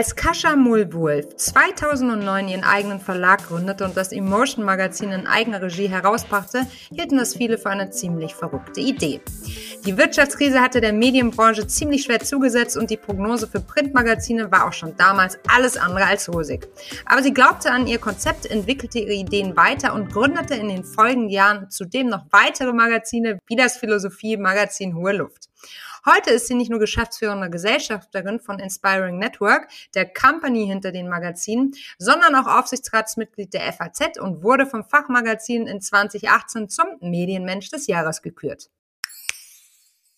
Als Kascha Mulwulf 2009 ihren eigenen Verlag gründete und das Emotion Magazin in eigener Regie herausbrachte, hielten das viele für eine ziemlich verrückte Idee. Die Wirtschaftskrise hatte der Medienbranche ziemlich schwer zugesetzt und die Prognose für Printmagazine war auch schon damals alles andere als rosig. Aber sie glaubte an ihr Konzept, entwickelte ihre Ideen weiter und gründete in den folgenden Jahren zudem noch weitere Magazine wie das Philosophie-Magazin Hohe Luft. Heute ist sie nicht nur geschäftsführende Gesellschafterin von Inspiring Network, der Company hinter den Magazinen, sondern auch Aufsichtsratsmitglied der FAZ und wurde vom Fachmagazin in 2018 zum Medienmensch des Jahres gekürt.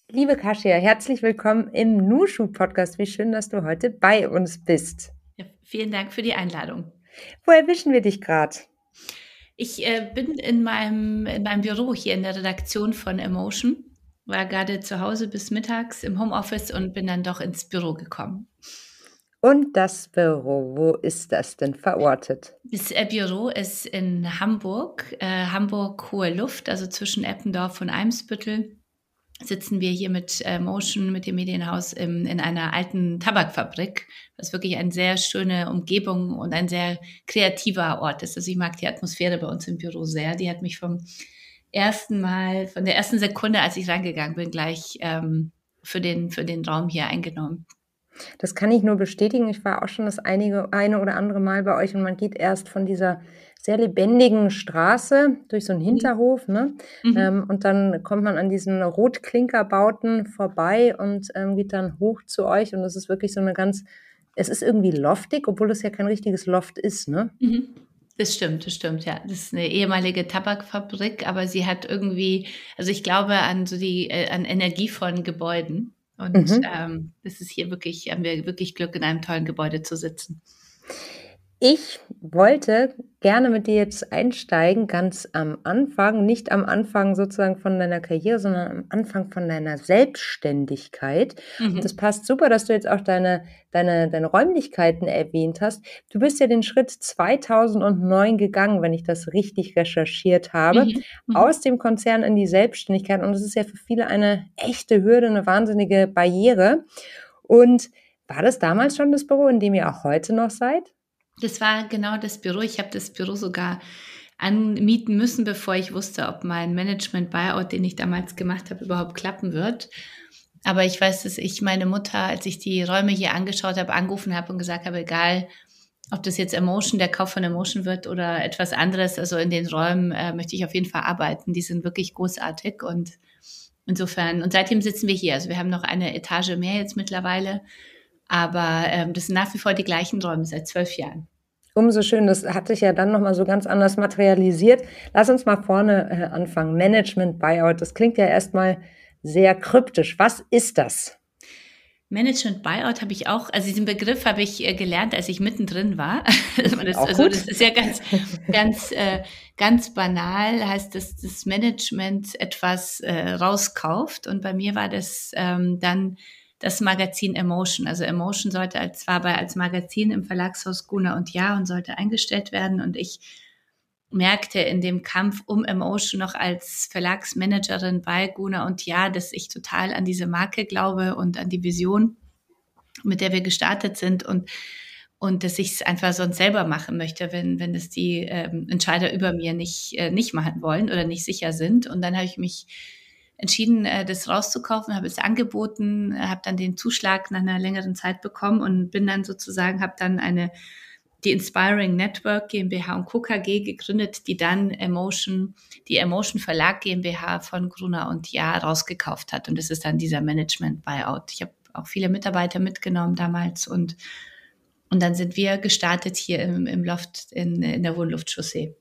Liebe Kasia, herzlich willkommen im Nushu Podcast. Wie schön, dass du heute bei uns bist. Ja, vielen Dank für die Einladung. Wo erwischen wir dich gerade? Ich äh, bin in meinem, in meinem Büro hier in der Redaktion von Emotion war gerade zu Hause bis mittags im Homeoffice und bin dann doch ins Büro gekommen. Und das Büro, wo ist das denn verortet? Das äh, Büro ist in Hamburg, äh, Hamburg Hohe Luft, also zwischen Eppendorf und Eimsbüttel. Sitzen wir hier mit äh, Motion, mit dem Medienhaus im, in einer alten Tabakfabrik, was wirklich eine sehr schöne Umgebung und ein sehr kreativer Ort ist. Also ich mag die Atmosphäre bei uns im Büro sehr. Die hat mich vom ersten Mal, von der ersten Sekunde, als ich reingegangen bin, gleich ähm, für, den, für den Raum hier eingenommen. Das kann ich nur bestätigen. Ich war auch schon das einige, eine oder andere Mal bei euch und man geht erst von dieser sehr lebendigen Straße durch so einen mhm. Hinterhof, ne? Mhm. Ähm, und dann kommt man an diesen Rotklinkerbauten vorbei und ähm, geht dann hoch zu euch und das ist wirklich so eine ganz, es ist irgendwie loftig, obwohl es ja kein richtiges Loft ist, ne? Mhm. Das stimmt, das stimmt, ja. Das ist eine ehemalige Tabakfabrik, aber sie hat irgendwie, also ich glaube an so die, äh, an energievollen Gebäuden. Und mhm. ähm, das ist hier wirklich, haben wir wirklich Glück, in einem tollen Gebäude zu sitzen. Ich wollte gerne mit dir jetzt einsteigen, ganz am Anfang, nicht am Anfang sozusagen von deiner Karriere, sondern am Anfang von deiner Selbstständigkeit. Mhm. Und das passt super, dass du jetzt auch deine, deine, deine Räumlichkeiten erwähnt hast. Du bist ja den Schritt 2009 gegangen, wenn ich das richtig recherchiert habe, mhm. Mhm. aus dem Konzern in die Selbstständigkeit. Und das ist ja für viele eine echte Hürde, eine wahnsinnige Barriere. Und war das damals schon das Büro, in dem ihr auch heute noch seid? Das war genau das Büro. Ich habe das Büro sogar anmieten müssen, bevor ich wusste, ob mein Management-Buyout, den ich damals gemacht habe, überhaupt klappen wird. Aber ich weiß, dass ich meine Mutter, als ich die Räume hier angeschaut habe, angerufen habe und gesagt habe, egal, ob das jetzt Emotion, der Kauf von Emotion wird oder etwas anderes, also in den Räumen äh, möchte ich auf jeden Fall arbeiten. Die sind wirklich großartig und insofern, und seitdem sitzen wir hier. Also wir haben noch eine Etage mehr jetzt mittlerweile aber ähm, das sind nach wie vor die gleichen Räume seit zwölf Jahren. Umso schön, das hat sich ja dann nochmal so ganz anders materialisiert. Lass uns mal vorne äh, anfangen. Management Buyout, das klingt ja erstmal sehr kryptisch. Was ist das? Management Buyout habe ich auch, also diesen Begriff habe ich äh, gelernt, als ich mittendrin war. das, also das ist ja ganz, ganz, äh, ganz banal, heißt, dass das Management etwas äh, rauskauft. Und bei mir war das ähm, dann das Magazin Emotion. Also Emotion sollte als, war bei als Magazin im Verlagshaus Guna und Ja und sollte eingestellt werden. Und ich merkte in dem Kampf um Emotion noch als Verlagsmanagerin bei Guna und Ja, dass ich total an diese Marke glaube und an die Vision, mit der wir gestartet sind und und dass ich es einfach sonst selber machen möchte, wenn, wenn es die ähm, Entscheider über mir nicht, äh, nicht machen wollen oder nicht sicher sind. Und dann habe ich mich entschieden, äh, das rauszukaufen, habe es angeboten, habe dann den Zuschlag nach einer längeren Zeit bekommen und bin dann sozusagen, habe dann eine die Inspiring Network GmbH und Co. KG gegründet, die dann Emotion, die Emotion Verlag GmbH von Gruner und Ja rausgekauft hat. Und das ist dann dieser Management Buyout. Ich habe auch viele Mitarbeiter mitgenommen damals und, und dann sind wir gestartet hier im, im Loft in, in der Wohnluftchaussee.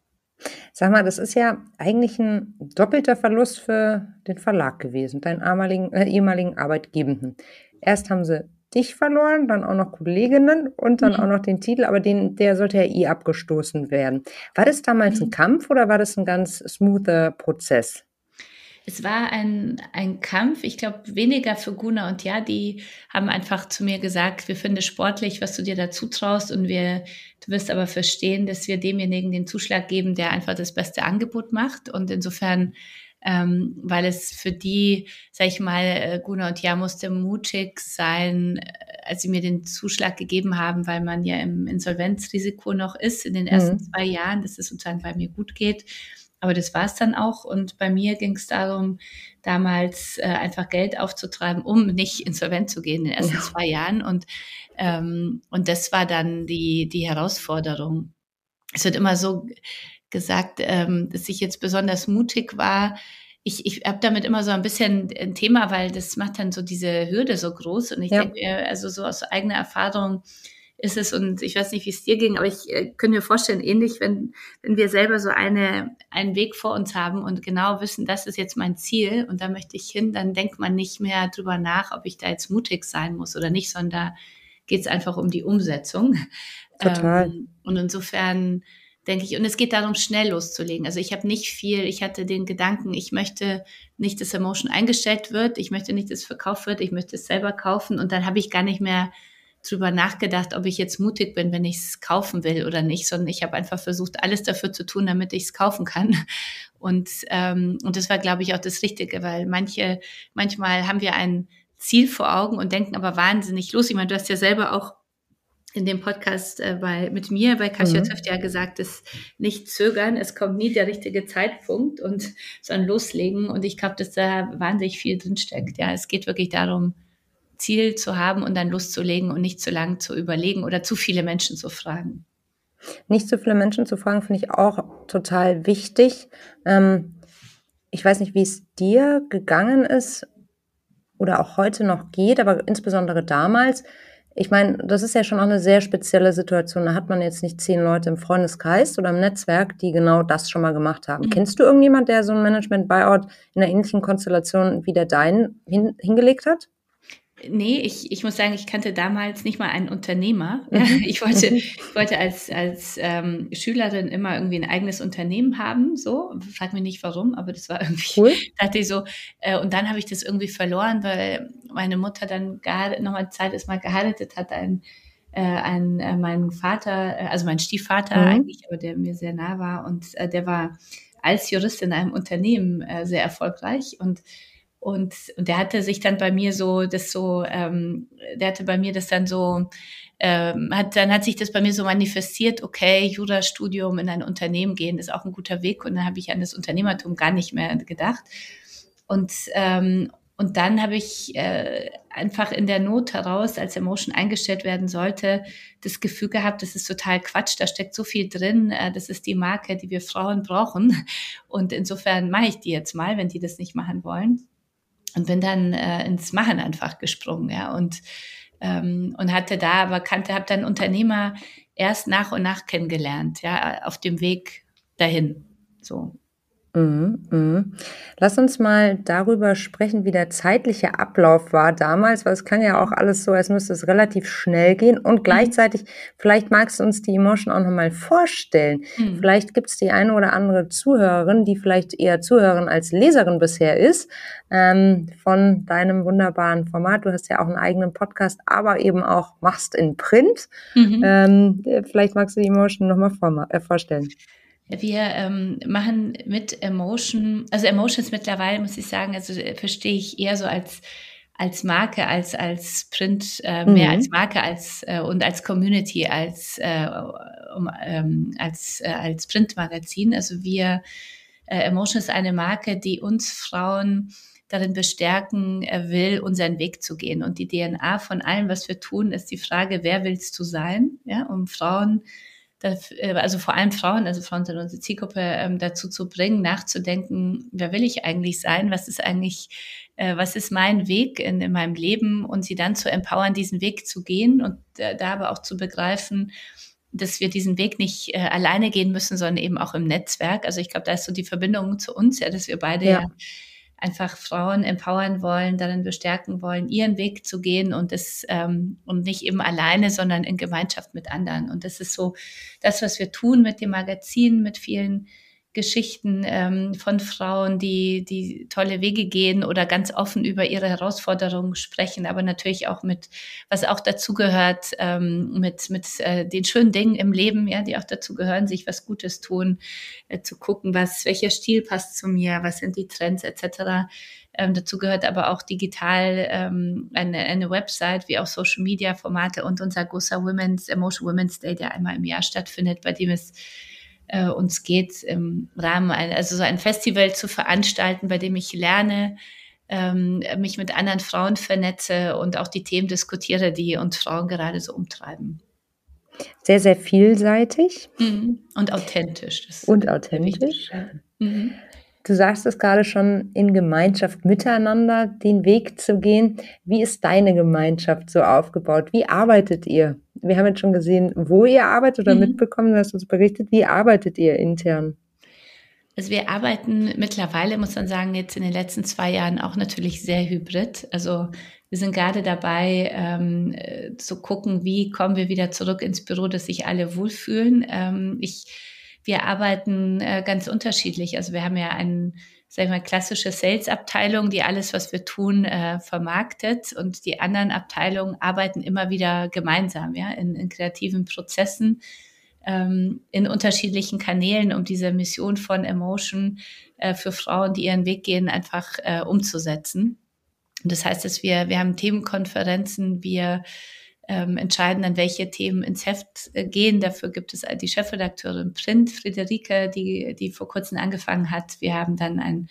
Sag mal, das ist ja eigentlich ein doppelter Verlust für den Verlag gewesen, deinen ehemaligen, äh, ehemaligen Arbeitgebenden. Erst haben sie dich verloren, dann auch noch Kolleginnen und dann mhm. auch noch den Titel, aber den, der sollte ja eh abgestoßen werden. War das damals mhm. ein Kampf oder war das ein ganz smoother Prozess? Es war ein, ein Kampf, ich glaube, weniger für Guna und Ja, die haben einfach zu mir gesagt, wir finden es sportlich, was du dir dazu traust und wir, du wirst aber verstehen, dass wir demjenigen den Zuschlag geben, der einfach das beste Angebot macht und insofern ähm, weil es für die, sag ich mal, äh, Guna und Ja musste mutig sein, als sie mir den Zuschlag gegeben haben, weil man ja im Insolvenzrisiko noch ist in den ersten mhm. zwei Jahren, dass es sozusagen bei mir gut geht. Aber das war es dann auch. Und bei mir ging es darum, damals äh, einfach Geld aufzutreiben, um nicht insolvent zu gehen in den ersten ja. zwei Jahren. Und, ähm, und das war dann die, die Herausforderung. Es wird immer so gesagt, ähm, dass ich jetzt besonders mutig war. Ich, ich habe damit immer so ein bisschen ein Thema, weil das macht dann so diese Hürde so groß. Und ich ja. denke, also so aus eigener Erfahrung, ist es, und ich weiß nicht, wie es dir ging, aber ich äh, könnte mir vorstellen, ähnlich, wenn, wenn wir selber so eine, einen Weg vor uns haben und genau wissen, das ist jetzt mein Ziel und da möchte ich hin, dann denkt man nicht mehr drüber nach, ob ich da jetzt mutig sein muss oder nicht, sondern da geht es einfach um die Umsetzung. Total. Ähm, und insofern denke ich, und es geht darum, schnell loszulegen. Also ich habe nicht viel, ich hatte den Gedanken, ich möchte nicht, dass Emotion eingestellt wird, ich möchte nicht, dass es verkauft wird, ich möchte es selber kaufen und dann habe ich gar nicht mehr drüber nachgedacht, ob ich jetzt mutig bin, wenn ich es kaufen will oder nicht, sondern ich habe einfach versucht, alles dafür zu tun, damit ich es kaufen kann. Und, ähm, und das war, glaube ich, auch das Richtige, weil manche, manchmal haben wir ein Ziel vor Augen und denken aber wahnsinnig los. Ich meine, du hast ja selber auch in dem Podcast äh, bei, mit mir bei Kasia mhm. ja gesagt, dass nicht zögern, es kommt nie der richtige Zeitpunkt und sondern loslegen. Und ich glaube, dass da wahnsinnig viel drinsteckt. Ja, es geht wirklich darum, Ziel zu haben und dann loszulegen und nicht zu lang zu überlegen oder zu viele Menschen zu fragen. Nicht zu viele Menschen zu fragen, finde ich auch total wichtig. Ähm, ich weiß nicht, wie es dir gegangen ist oder auch heute noch geht, aber insbesondere damals. Ich meine, das ist ja schon auch eine sehr spezielle Situation. Da hat man jetzt nicht zehn Leute im Freundeskreis oder im Netzwerk, die genau das schon mal gemacht haben. Mhm. Kennst du irgendjemand, der so ein Management-Buyout in einer ähnlichen Konstellation wie der deinen hin, hingelegt hat? Nee, ich, ich muss sagen, ich kannte damals nicht mal einen Unternehmer. Mhm. Ich wollte, ich wollte als, als ähm, Schülerin immer irgendwie ein eigenes Unternehmen haben. So, frag mich nicht warum, aber das war irgendwie, cool. dachte ich so. Äh, und dann habe ich das irgendwie verloren, weil meine Mutter dann noch mal Zeit ist mal geheiratet hat, ein, äh, ein äh, mein Vater, äh, also mein Stiefvater mhm. eigentlich, aber der mir sehr nah war und äh, der war als Jurist in einem Unternehmen äh, sehr erfolgreich und und, und der hatte sich dann bei mir so, das so, ähm, der hatte bei mir das dann so, ähm, hat, dann hat sich das bei mir so manifestiert, okay, Jurastudium in ein Unternehmen gehen ist auch ein guter Weg. Und dann habe ich an das Unternehmertum gar nicht mehr gedacht. Und, ähm, und dann habe ich äh, einfach in der Not heraus, als Emotion eingestellt werden sollte, das Gefühl gehabt, das ist total Quatsch, da steckt so viel drin, äh, das ist die Marke, die wir Frauen brauchen. Und insofern mache ich die jetzt mal, wenn die das nicht machen wollen und bin dann äh, ins Machen einfach gesprungen, ja, und ähm, und hatte da aber kannte, habe dann Unternehmer erst nach und nach kennengelernt, ja, auf dem Weg dahin, so. Mhm, mhm. Lass uns mal darüber sprechen, wie der zeitliche Ablauf war damals, weil es kann ja auch alles so, als müsste es relativ schnell gehen und mhm. gleichzeitig, vielleicht magst du uns die Emotion auch nochmal vorstellen. Mhm. Vielleicht gibt es die eine oder andere Zuhörerin, die vielleicht eher Zuhörerin als Leserin bisher ist, ähm, von deinem wunderbaren Format. Du hast ja auch einen eigenen Podcast, aber eben auch machst in Print. Mhm. Ähm, vielleicht magst du die Emotion nochmal vor, äh, vorstellen. Wir ähm, machen mit Emotion, also Emotions mittlerweile muss ich sagen, also äh, verstehe ich eher so als als Marke, als als Print, äh, mehr mhm. als Marke als äh, und als Community, als äh, um, ähm, als äh, als Printmagazin. Also wir äh, Emotion ist eine Marke, die uns Frauen darin bestärken will, unseren Weg zu gehen. Und die DNA von allem, was wir tun, ist die Frage, wer willst du sein? Ja, um Frauen äh, also vor allem Frauen, also Frauen sind unsere Zielgruppe, ähm, dazu zu bringen, nachzudenken, wer will ich eigentlich sein, was ist eigentlich, äh, was ist mein Weg in, in meinem Leben? Und sie dann zu empowern, diesen Weg zu gehen und äh, da aber auch zu begreifen, dass wir diesen Weg nicht äh, alleine gehen müssen, sondern eben auch im Netzwerk. Also ich glaube, da ist so die Verbindung zu uns, ja, dass wir beide ja einfach Frauen empowern wollen, darin bestärken wollen, ihren Weg zu gehen und das ähm, und nicht eben alleine, sondern in Gemeinschaft mit anderen. Und das ist so das, was wir tun mit dem Magazin, mit vielen Geschichten ähm, von Frauen, die, die tolle Wege gehen oder ganz offen über ihre Herausforderungen sprechen, aber natürlich auch mit, was auch dazu gehört, ähm, mit, mit äh, den schönen Dingen im Leben, ja, die auch dazu gehören, sich was Gutes tun, äh, zu gucken, was, welcher Stil passt zu mir, was sind die Trends etc. Ähm, dazu gehört aber auch digital ähm, eine, eine Website wie auch Social Media Formate und unser großer Women's Emotion Women's Day, der einmal im Jahr stattfindet, bei dem es äh, uns geht, im Rahmen, ein, also so ein Festival zu veranstalten, bei dem ich lerne, ähm, mich mit anderen Frauen vernetze und auch die Themen diskutiere, die uns Frauen gerade so umtreiben. Sehr, sehr vielseitig. Mhm. Und authentisch. und authentisch. Mhm. Du sagst es gerade schon, in Gemeinschaft miteinander den Weg zu gehen. Wie ist deine Gemeinschaft so aufgebaut? Wie arbeitet ihr? Wir haben jetzt schon gesehen, wo ihr arbeitet oder mhm. mitbekommen, du hast uns berichtet. Wie arbeitet ihr intern? Also wir arbeiten mittlerweile, muss man sagen, jetzt in den letzten zwei Jahren auch natürlich sehr hybrid. Also wir sind gerade dabei ähm, äh, zu gucken, wie kommen wir wieder zurück ins Büro, dass sich alle wohlfühlen. Ähm, ich wir arbeiten äh, ganz unterschiedlich. Also wir haben ja eine, sag ich mal, klassische Sales-Abteilung, die alles, was wir tun, äh, vermarktet und die anderen Abteilungen arbeiten immer wieder gemeinsam, ja, in, in kreativen Prozessen, ähm, in unterschiedlichen Kanälen, um diese Mission von Emotion äh, für Frauen, die ihren Weg gehen, einfach äh, umzusetzen. Und das heißt, dass wir, wir haben Themenkonferenzen, wir ähm, entscheiden, an welche Themen ins Heft äh, gehen. Dafür gibt es die Chefredakteurin Print, Friederike, die, die vor kurzem angefangen hat. Wir haben dann einen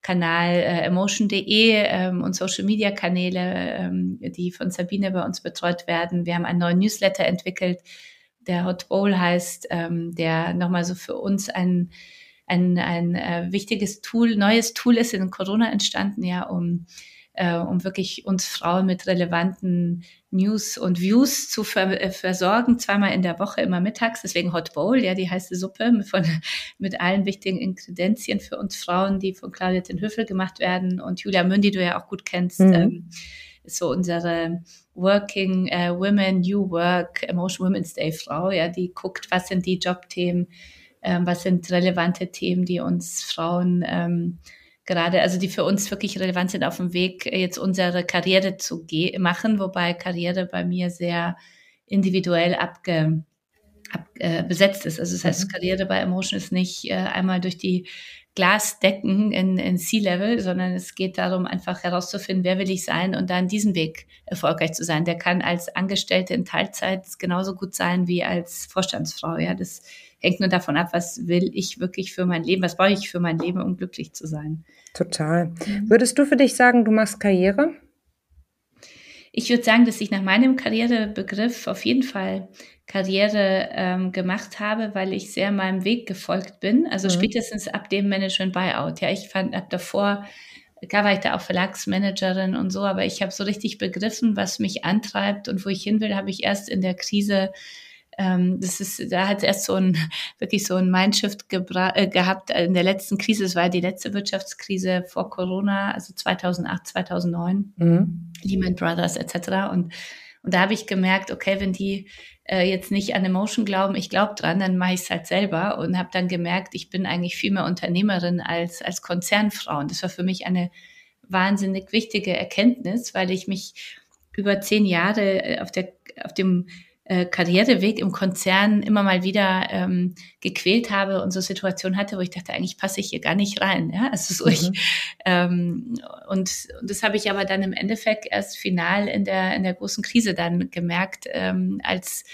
Kanal äh, emotion.de ähm, und Social Media Kanäle, ähm, die von Sabine bei uns betreut werden. Wir haben einen neuen Newsletter entwickelt, der Hot Bowl heißt, ähm, der nochmal so für uns ein, ein, ein äh, wichtiges Tool, neues Tool ist in Corona entstanden, ja, um äh, um wirklich uns Frauen mit relevanten News und Views zu ver äh, versorgen, zweimal in der Woche, immer mittags. Deswegen Hot Bowl, ja, die heiße Suppe von, mit allen wichtigen Inkredenzien für uns Frauen, die von Claudia den Höfel gemacht werden. Und Julia Mündi, du ja auch gut kennst, mhm. ähm, ist so unsere Working uh, Women, New Work, Emotion Women's Day Frau, ja, die guckt, was sind die Jobthemen, ähm, was sind relevante Themen, die uns Frauen ähm, gerade, also die für uns wirklich relevant sind auf dem Weg, jetzt unsere Karriere zu machen, wobei Karriere bei mir sehr individuell abge, ab, äh, besetzt ist. Also das heißt, mhm. Karriere bei Emotion ist nicht äh, einmal durch die Glasdecken in, in C-Level, sondern es geht darum, einfach herauszufinden, wer will ich sein und dann diesen Weg erfolgreich zu sein. Der kann als Angestellte in Teilzeit genauso gut sein wie als Vorstandsfrau. Ja, das hängt nur davon ab, was will ich wirklich für mein Leben, was brauche ich für mein Leben, um glücklich zu sein. Total. Mhm. Würdest du für dich sagen, du machst Karriere? Ich würde sagen, dass ich nach meinem Karrierebegriff auf jeden Fall Karriere ähm, gemacht habe, weil ich sehr meinem Weg gefolgt bin. Also mhm. spätestens ab dem Management Buyout. Ja, ich fand ab davor, da war ich da auch Verlagsmanagerin und so, aber ich habe so richtig begriffen, was mich antreibt und wo ich hin will, habe ich erst in der Krise ähm, das ist, da hat es erst so ein, wirklich so ein Mindshift äh, gehabt in der letzten Krise. Es war die letzte Wirtschaftskrise vor Corona, also 2008, 2009, mhm. Lehman Brothers etc. Und, und da habe ich gemerkt, okay, wenn die äh, jetzt nicht an Emotion glauben, ich glaube dran, dann mache ich es halt selber und habe dann gemerkt, ich bin eigentlich viel mehr Unternehmerin als, als Konzernfrau. Und das war für mich eine wahnsinnig wichtige Erkenntnis, weil ich mich über zehn Jahre äh, auf, der, auf dem äh, Karriereweg im Konzern immer mal wieder ähm, gequält habe und so Situationen hatte, wo ich dachte, eigentlich passe ich hier gar nicht rein. Ja? Also so mhm. ich, ähm, und, und das habe ich aber dann im Endeffekt erst final in der, in der großen Krise dann gemerkt, ähm, als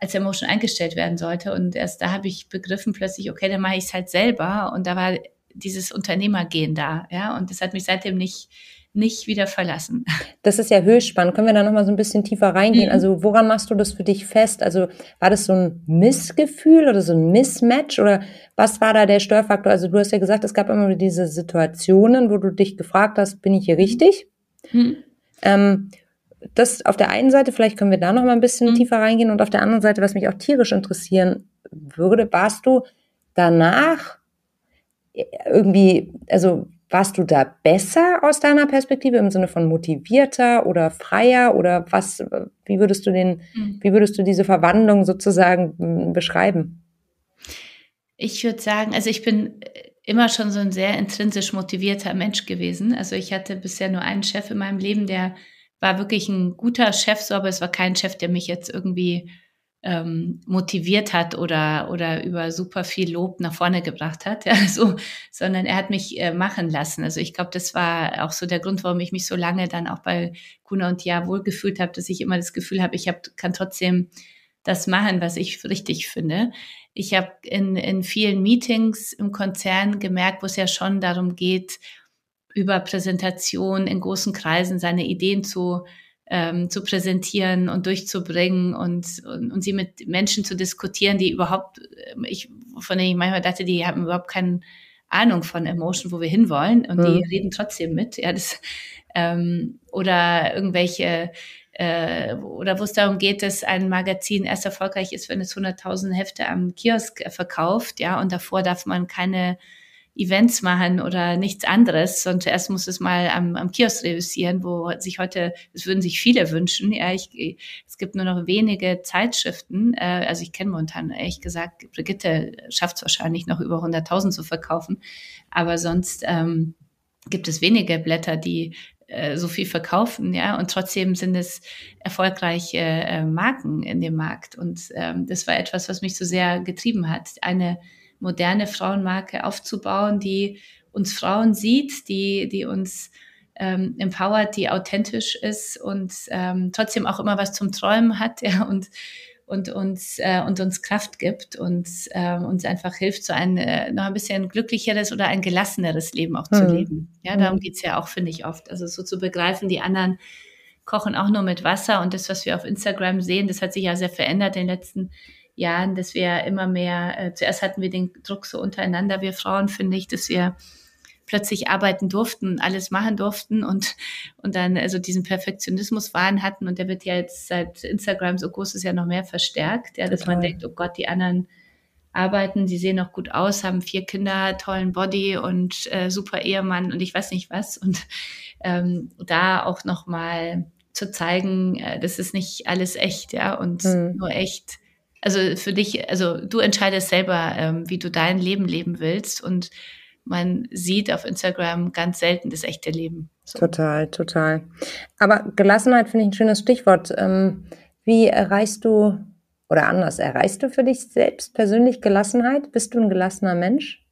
als Emotion eingestellt werden sollte. Und erst da habe ich begriffen plötzlich, okay, dann mache ich es halt selber. Und da war dieses Unternehmergehen da, ja. Und das hat mich seitdem nicht nicht wieder verlassen. Das ist ja höchst spannend. Können wir da nochmal so ein bisschen tiefer reingehen? Mhm. Also woran machst du das für dich fest? Also war das so ein Missgefühl oder so ein Mismatch oder was war da der Störfaktor? Also du hast ja gesagt, es gab immer diese Situationen, wo du dich gefragt hast, bin ich hier richtig? Mhm. Ähm, das auf der einen Seite, vielleicht können wir da noch mal ein bisschen mhm. tiefer reingehen und auf der anderen Seite, was mich auch tierisch interessieren würde, warst du danach irgendwie, also warst du da besser aus deiner Perspektive im Sinne von motivierter oder freier oder was, wie würdest du den, mhm. wie würdest du diese Verwandlung sozusagen hm, beschreiben? Ich würde sagen, also ich bin immer schon so ein sehr intrinsisch motivierter Mensch gewesen. Also ich hatte bisher nur einen Chef in meinem Leben, der war wirklich ein guter Chef, so, aber es war kein Chef, der mich jetzt irgendwie ähm, motiviert hat oder, oder über super viel Lob nach vorne gebracht hat, ja, so, sondern er hat mich äh, machen lassen. Also ich glaube, das war auch so der Grund, warum ich mich so lange dann auch bei Kuna und Ja wohlgefühlt habe, dass ich immer das Gefühl habe, ich hab, kann trotzdem das machen, was ich richtig finde. Ich habe in, in vielen Meetings im Konzern gemerkt, wo es ja schon darum geht, über Präsentation in großen Kreisen seine Ideen zu ähm, zu präsentieren und durchzubringen und, und, und sie mit Menschen zu diskutieren, die überhaupt, ähm, ich, von denen ich manchmal dachte, die haben überhaupt keine Ahnung von Emotion, wo wir hinwollen und mhm. die reden trotzdem mit. Ja, das, ähm, oder irgendwelche äh, oder wo es darum geht, dass ein Magazin erst erfolgreich ist, wenn es 100.000 Hefte am Kiosk verkauft, ja, und davor darf man keine Events machen oder nichts anderes, sondern zuerst muss es mal am, am Kiosk reüssieren, wo sich heute, das würden sich viele wünschen. Ja, ich, es gibt nur noch wenige Zeitschriften. Äh, also ich kenne momentan ehrlich gesagt, Brigitte schafft es wahrscheinlich noch über 100.000 zu verkaufen, aber sonst ähm, gibt es wenige Blätter, die äh, so viel verkaufen, ja, und trotzdem sind es erfolgreiche äh, Marken in dem Markt. Und ähm, das war etwas, was mich so sehr getrieben hat. Eine moderne Frauenmarke aufzubauen, die uns Frauen sieht, die, die uns ähm, empowert, die authentisch ist und ähm, trotzdem auch immer was zum Träumen hat ja, und, und, uns, äh, und uns Kraft gibt und äh, uns einfach hilft, so ein äh, noch ein bisschen glücklicheres oder ein gelasseneres Leben auch zu mhm. leben. Ja, darum mhm. geht's ja auch, finde ich, oft. Also so zu begreifen, die anderen kochen auch nur mit Wasser und das, was wir auf Instagram sehen, das hat sich ja sehr verändert in den letzten Jahren, dass wir immer mehr, äh, zuerst hatten wir den Druck so untereinander, wir Frauen, finde ich, dass wir plötzlich arbeiten durften, alles machen durften und, und dann also diesen Perfektionismus Wahn hatten und der wird ja jetzt seit Instagram so groß ist ja noch mehr verstärkt, ja, dass man denkt, oh Gott, die anderen arbeiten, die sehen noch gut aus, haben vier Kinder, tollen Body und äh, super Ehemann und ich weiß nicht was und ähm, da auch noch mal zu zeigen, äh, das ist nicht alles echt, ja, und mhm. nur echt also für dich, also du entscheidest selber, ähm, wie du dein Leben leben willst und man sieht auf Instagram ganz selten das echte Leben. So. Total, total. Aber Gelassenheit finde ich ein schönes Stichwort. Ähm, wie erreichst du oder anders, erreichst du für dich selbst persönlich Gelassenheit? Bist du ein gelassener Mensch?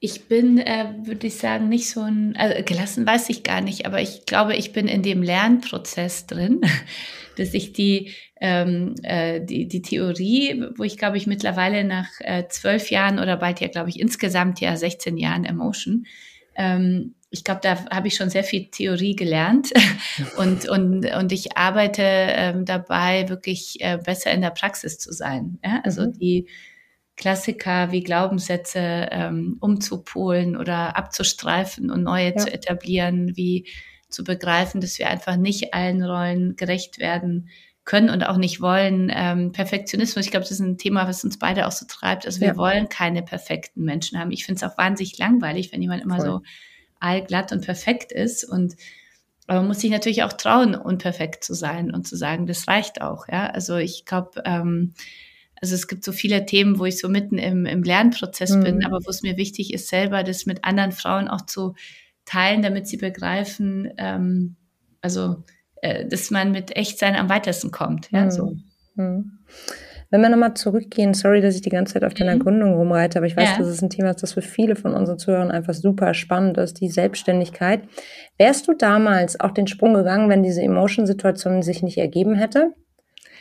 Ich bin, äh, würde ich sagen, nicht so ein, also gelassen weiß ich gar nicht, aber ich glaube, ich bin in dem Lernprozess drin, dass ich die, ähm, äh, die, die Theorie, wo ich glaube ich mittlerweile nach äh, zwölf Jahren oder bald ja, glaube ich, insgesamt ja 16 Jahren Emotion, ähm, ich glaube, da habe ich schon sehr viel Theorie gelernt und, und, und ich arbeite ähm, dabei, wirklich äh, besser in der Praxis zu sein. Ja? Also mhm. die Klassiker wie Glaubenssätze ähm, umzupolen oder abzustreifen und neue ja. zu etablieren, wie zu begreifen, dass wir einfach nicht allen Rollen gerecht werden können und auch nicht wollen. Ähm, Perfektionismus, ich glaube, das ist ein Thema, was uns beide auch so treibt. Also wir ja. wollen keine perfekten Menschen haben. Ich finde es auch wahnsinnig langweilig, wenn jemand immer Voll. so allglatt und perfekt ist. Und aber man muss sich natürlich auch trauen, unperfekt zu sein und zu sagen, das reicht auch. Ja, also ich glaube, ähm, also es gibt so viele Themen, wo ich so mitten im, im Lernprozess mhm. bin, aber wo es mir wichtig ist, selber das mit anderen Frauen auch zu teilen, damit sie begreifen, ähm, also äh, dass man mit Echtsein am weitesten kommt. Ja, mhm. so. Mhm. Wenn wir nochmal zurückgehen, sorry, dass ich die ganze Zeit auf deiner mhm. Gründung rumreite, aber ich weiß, ja. dass es ein Thema ist, das für viele von unseren Zuhörern einfach super spannend ist, die Selbstständigkeit. Wärst du damals auch den Sprung gegangen, wenn diese Emotion-Situation sich nicht ergeben hätte?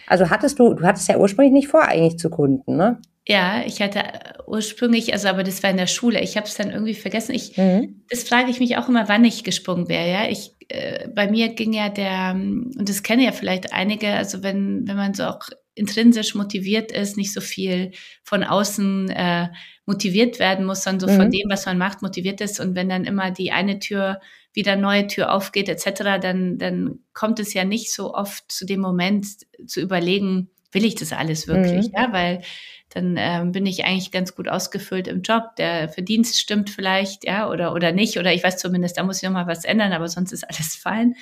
Also hattest du, du hattest ja ursprünglich nicht vor, eigentlich zu gründen, ne? Ja, ich hatte ursprünglich, also aber das war in der Schule. Ich habe es dann irgendwie vergessen. Ich, mhm. das frage ich mich auch immer, wann ich gesprungen wäre. Ja, ich, äh, bei mir ging ja der, und das kennen ja vielleicht einige. Also wenn wenn man so auch intrinsisch motiviert ist, nicht so viel von außen äh, motiviert werden muss, sondern so mhm. von dem, was man macht, motiviert ist. Und wenn dann immer die eine Tür wieder neue Tür aufgeht etc., dann, dann kommt es ja nicht so oft zu dem Moment zu überlegen, will ich das alles wirklich? Mhm. Ja, weil dann ähm, bin ich eigentlich ganz gut ausgefüllt im Job. Der Verdienst stimmt vielleicht, ja, oder, oder nicht. Oder ich weiß zumindest, da muss ich noch mal was ändern, aber sonst ist alles fein.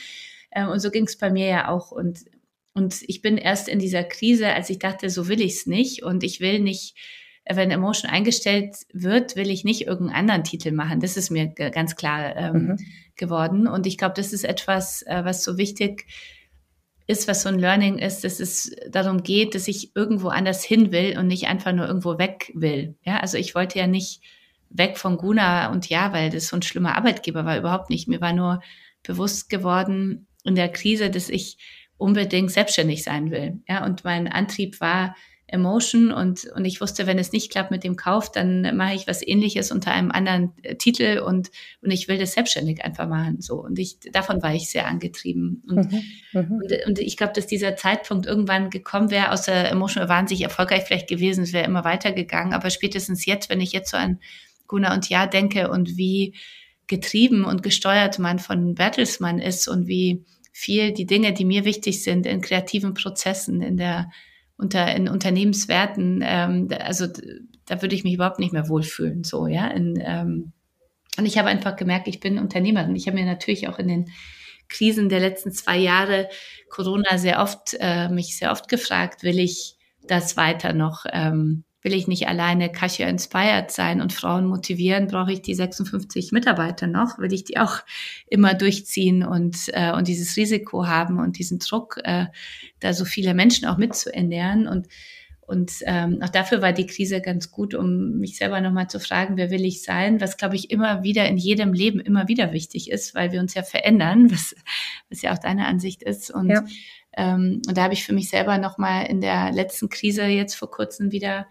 Ähm, und so ging es bei mir ja auch. Und, und ich bin erst in dieser Krise, als ich dachte, so will ich es nicht. Und ich will nicht wenn Emotion eingestellt wird, will ich nicht irgendeinen anderen Titel machen. Das ist mir ganz klar ähm, mhm. geworden. Und ich glaube, das ist etwas, äh, was so wichtig ist, was so ein Learning ist, dass es darum geht, dass ich irgendwo anders hin will und nicht einfach nur irgendwo weg will. Ja, also ich wollte ja nicht weg von Guna und ja, weil das so ein schlimmer Arbeitgeber war, überhaupt nicht. Mir war nur bewusst geworden in der Krise, dass ich unbedingt selbstständig sein will. Ja, und mein Antrieb war, Emotion und, und ich wusste, wenn es nicht klappt mit dem Kauf, dann mache ich was ähnliches unter einem anderen äh, Titel und, und ich will das selbstständig einfach machen. So. Und ich, davon war ich sehr angetrieben. Und, mhm, mhm. und, und, ich glaube, dass dieser Zeitpunkt irgendwann gekommen wäre, außer Emotion wahnsinnig erfolgreich vielleicht gewesen, es wäre immer weitergegangen. Aber spätestens jetzt, wenn ich jetzt so an Guna und Ja denke und wie getrieben und gesteuert man von Bertelsmann ist und wie viel die Dinge, die mir wichtig sind in kreativen Prozessen, in der unter in Unternehmenswerten, ähm, also da würde ich mich überhaupt nicht mehr wohlfühlen. So, ja. In, ähm, und ich habe einfach gemerkt, ich bin Unternehmerin. Ich habe mir natürlich auch in den Krisen der letzten zwei Jahre Corona sehr oft äh, mich sehr oft gefragt, will ich das weiter noch ähm, will ich nicht alleine Cashier inspired sein und Frauen motivieren, brauche ich die 56 Mitarbeiter noch, will ich die auch immer durchziehen und, äh, und dieses Risiko haben und diesen Druck, äh, da so viele Menschen auch mitzuernähren und und ähm, auch dafür war die Krise ganz gut, um mich selber nochmal zu fragen, wer will ich sein, was, glaube ich, immer wieder in jedem Leben immer wieder wichtig ist, weil wir uns ja verändern, was, was ja auch deine Ansicht ist. Und, ja. ähm, und da habe ich für mich selber nochmal in der letzten Krise jetzt vor kurzem wieder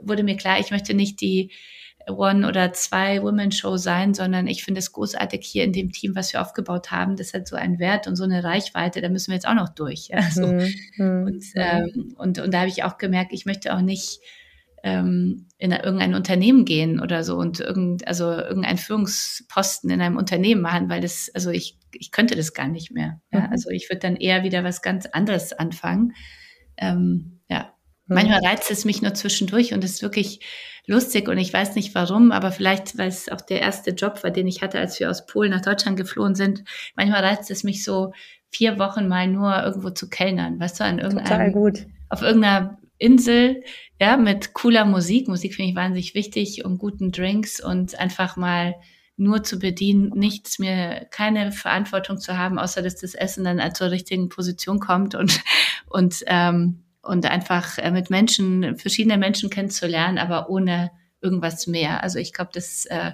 wurde mir klar, ich möchte nicht die One- oder Zwei-Women-Show sein, sondern ich finde es großartig hier in dem Team, was wir aufgebaut haben. Das hat so einen Wert und so eine Reichweite, da müssen wir jetzt auch noch durch. Ja, so. mhm. mhm und, ähm, und, und da habe ich auch gemerkt, ich möchte auch nicht ähm, in irgendein Unternehmen gehen oder so und irgend, also irgendein Führungsposten in einem Unternehmen machen, weil das, also ich, ich könnte das gar nicht mehr. Ja? Mhm. Also ich würde dann eher wieder was ganz anderes anfangen. Ähm, ja, Manchmal mhm. reizt es mich nur zwischendurch und es ist wirklich lustig und ich weiß nicht warum, aber vielleicht, weil es auch der erste Job war, den ich hatte, als wir aus Polen nach Deutschland geflohen sind. Manchmal reizt es mich so, vier Wochen mal nur irgendwo zu kellnern, weißt du, an irgendeinem, auf irgendeiner Insel, ja, mit cooler Musik. Musik finde ich wahnsinnig wichtig und guten Drinks und einfach mal nur zu bedienen, nichts mir, keine Verantwortung zu haben, außer dass das Essen dann zur richtigen Position kommt und, und, ähm, und einfach äh, mit Menschen, verschiedene Menschen kennenzulernen, aber ohne irgendwas mehr. Also ich glaube, das, äh,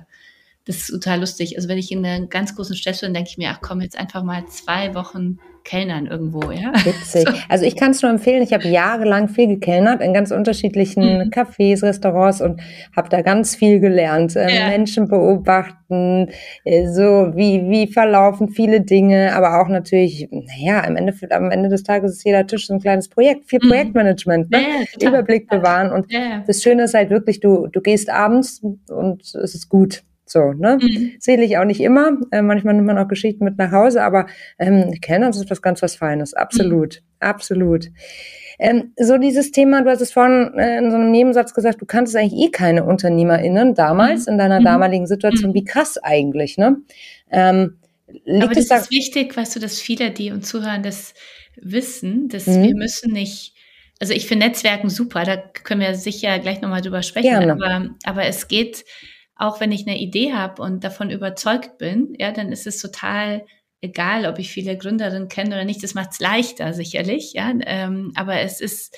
das ist total lustig. Also wenn ich in einer ganz großen Stadt bin, denke ich mir, ach komm, jetzt einfach mal zwei Wochen Kellnern irgendwo, ja. Witzig. So. Also ich kann es nur empfehlen, ich habe jahrelang viel gekellnert in ganz unterschiedlichen mhm. Cafés, Restaurants und habe da ganz viel gelernt. Äh, ja. Menschen beobachten, äh, so wie, wie verlaufen viele Dinge, aber auch natürlich, naja, am Ende, am Ende des Tages ist jeder Tisch so ein kleines Projekt, viel mhm. Projektmanagement, ne? Ja, Überblick bewahren und das Schöne ist halt wirklich, du, du gehst abends und es ist gut. So, ne? Mhm. Zähle ich auch nicht immer. Äh, manchmal nimmt man auch Geschichten mit nach Hause, aber ähm, Kellnern ist was ganz was Feines. Absolut, mhm. absolut. Ähm, so dieses Thema, du hast es vorhin äh, in so einem Nebensatz gesagt, du kanntest eigentlich eh keine UnternehmerInnen damals, mhm. in deiner mhm. damaligen Situation. Mhm. Wie krass eigentlich, ne? Ähm, aber das da ist wichtig, weißt du, dass viele, die uns zuhören, das wissen, dass mhm. wir müssen nicht also ich finde Netzwerken super, da können wir sicher gleich nochmal drüber sprechen, Gerne. aber, aber es geht auch wenn ich eine Idee habe und davon überzeugt bin, ja, dann ist es total egal, ob ich viele Gründerinnen kenne oder nicht. Das macht es leichter, sicherlich, ja. Ähm, aber es ist,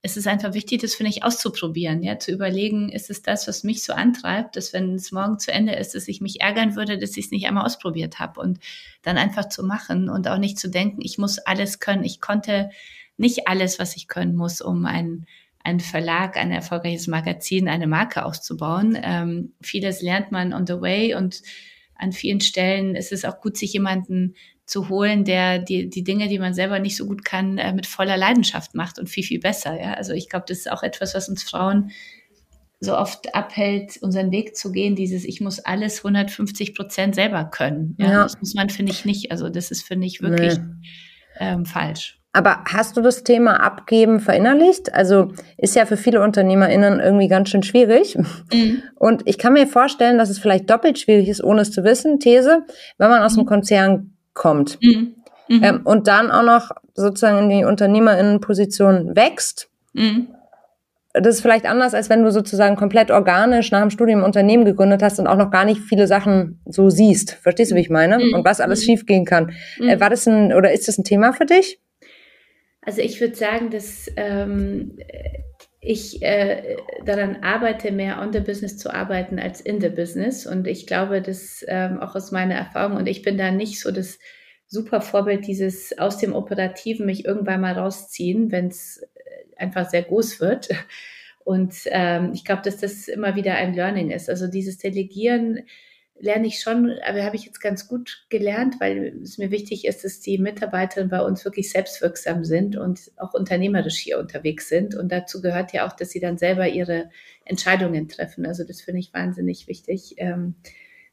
es ist einfach wichtig, das finde ich auszuprobieren, ja, zu überlegen, ist es das, was mich so antreibt, dass wenn es morgen zu Ende ist, dass ich mich ärgern würde, dass ich es nicht einmal ausprobiert habe und dann einfach zu machen und auch nicht zu denken, ich muss alles können. Ich konnte nicht alles, was ich können muss, um ein ein Verlag, ein erfolgreiches Magazin, eine Marke auszubauen. Ähm, vieles lernt man on the way und an vielen Stellen ist es auch gut, sich jemanden zu holen, der die, die Dinge, die man selber nicht so gut kann, äh, mit voller Leidenschaft macht und viel, viel besser. Ja? Also ich glaube, das ist auch etwas, was uns Frauen so oft abhält, unseren Weg zu gehen, dieses ich muss alles 150 Prozent selber können. Ja? ja. Das muss man, finde ich, nicht. Also das ist, finde ich, wirklich nee. ähm, falsch. Aber hast du das Thema Abgeben verinnerlicht? Also ist ja für viele UnternehmerInnen irgendwie ganz schön schwierig. Mhm. Und ich kann mir vorstellen, dass es vielleicht doppelt schwierig ist, ohne es zu wissen, These, wenn man aus mhm. dem Konzern kommt. Mhm. mhm. Ähm, und dann auch noch sozusagen in die UnternehmerInnenposition wächst. Mhm. das ist vielleicht anders, als wenn du sozusagen komplett organisch nach dem Studium ein Unternehmen gegründet hast und auch noch gar nicht viele Sachen so siehst. Verstehst du, wie ich meine? Mhm. Und was alles schiefgehen kann. Äh, war das ein, oder ist das ein Thema für dich? Also ich würde sagen, dass ähm, ich äh, daran arbeite, mehr on the business zu arbeiten als in the business. Und ich glaube, dass ähm, auch aus meiner Erfahrung, und ich bin da nicht so das super Vorbild, dieses aus dem Operativen mich irgendwann mal rausziehen, wenn es einfach sehr groß wird. Und ähm, ich glaube, dass das immer wieder ein Learning ist. Also dieses Delegieren lerne ich schon, aber habe ich jetzt ganz gut gelernt, weil es mir wichtig ist, dass die Mitarbeiterinnen bei uns wirklich selbstwirksam sind und auch unternehmerisch hier unterwegs sind. Und dazu gehört ja auch, dass sie dann selber ihre Entscheidungen treffen. Also das finde ich wahnsinnig wichtig. Ähm,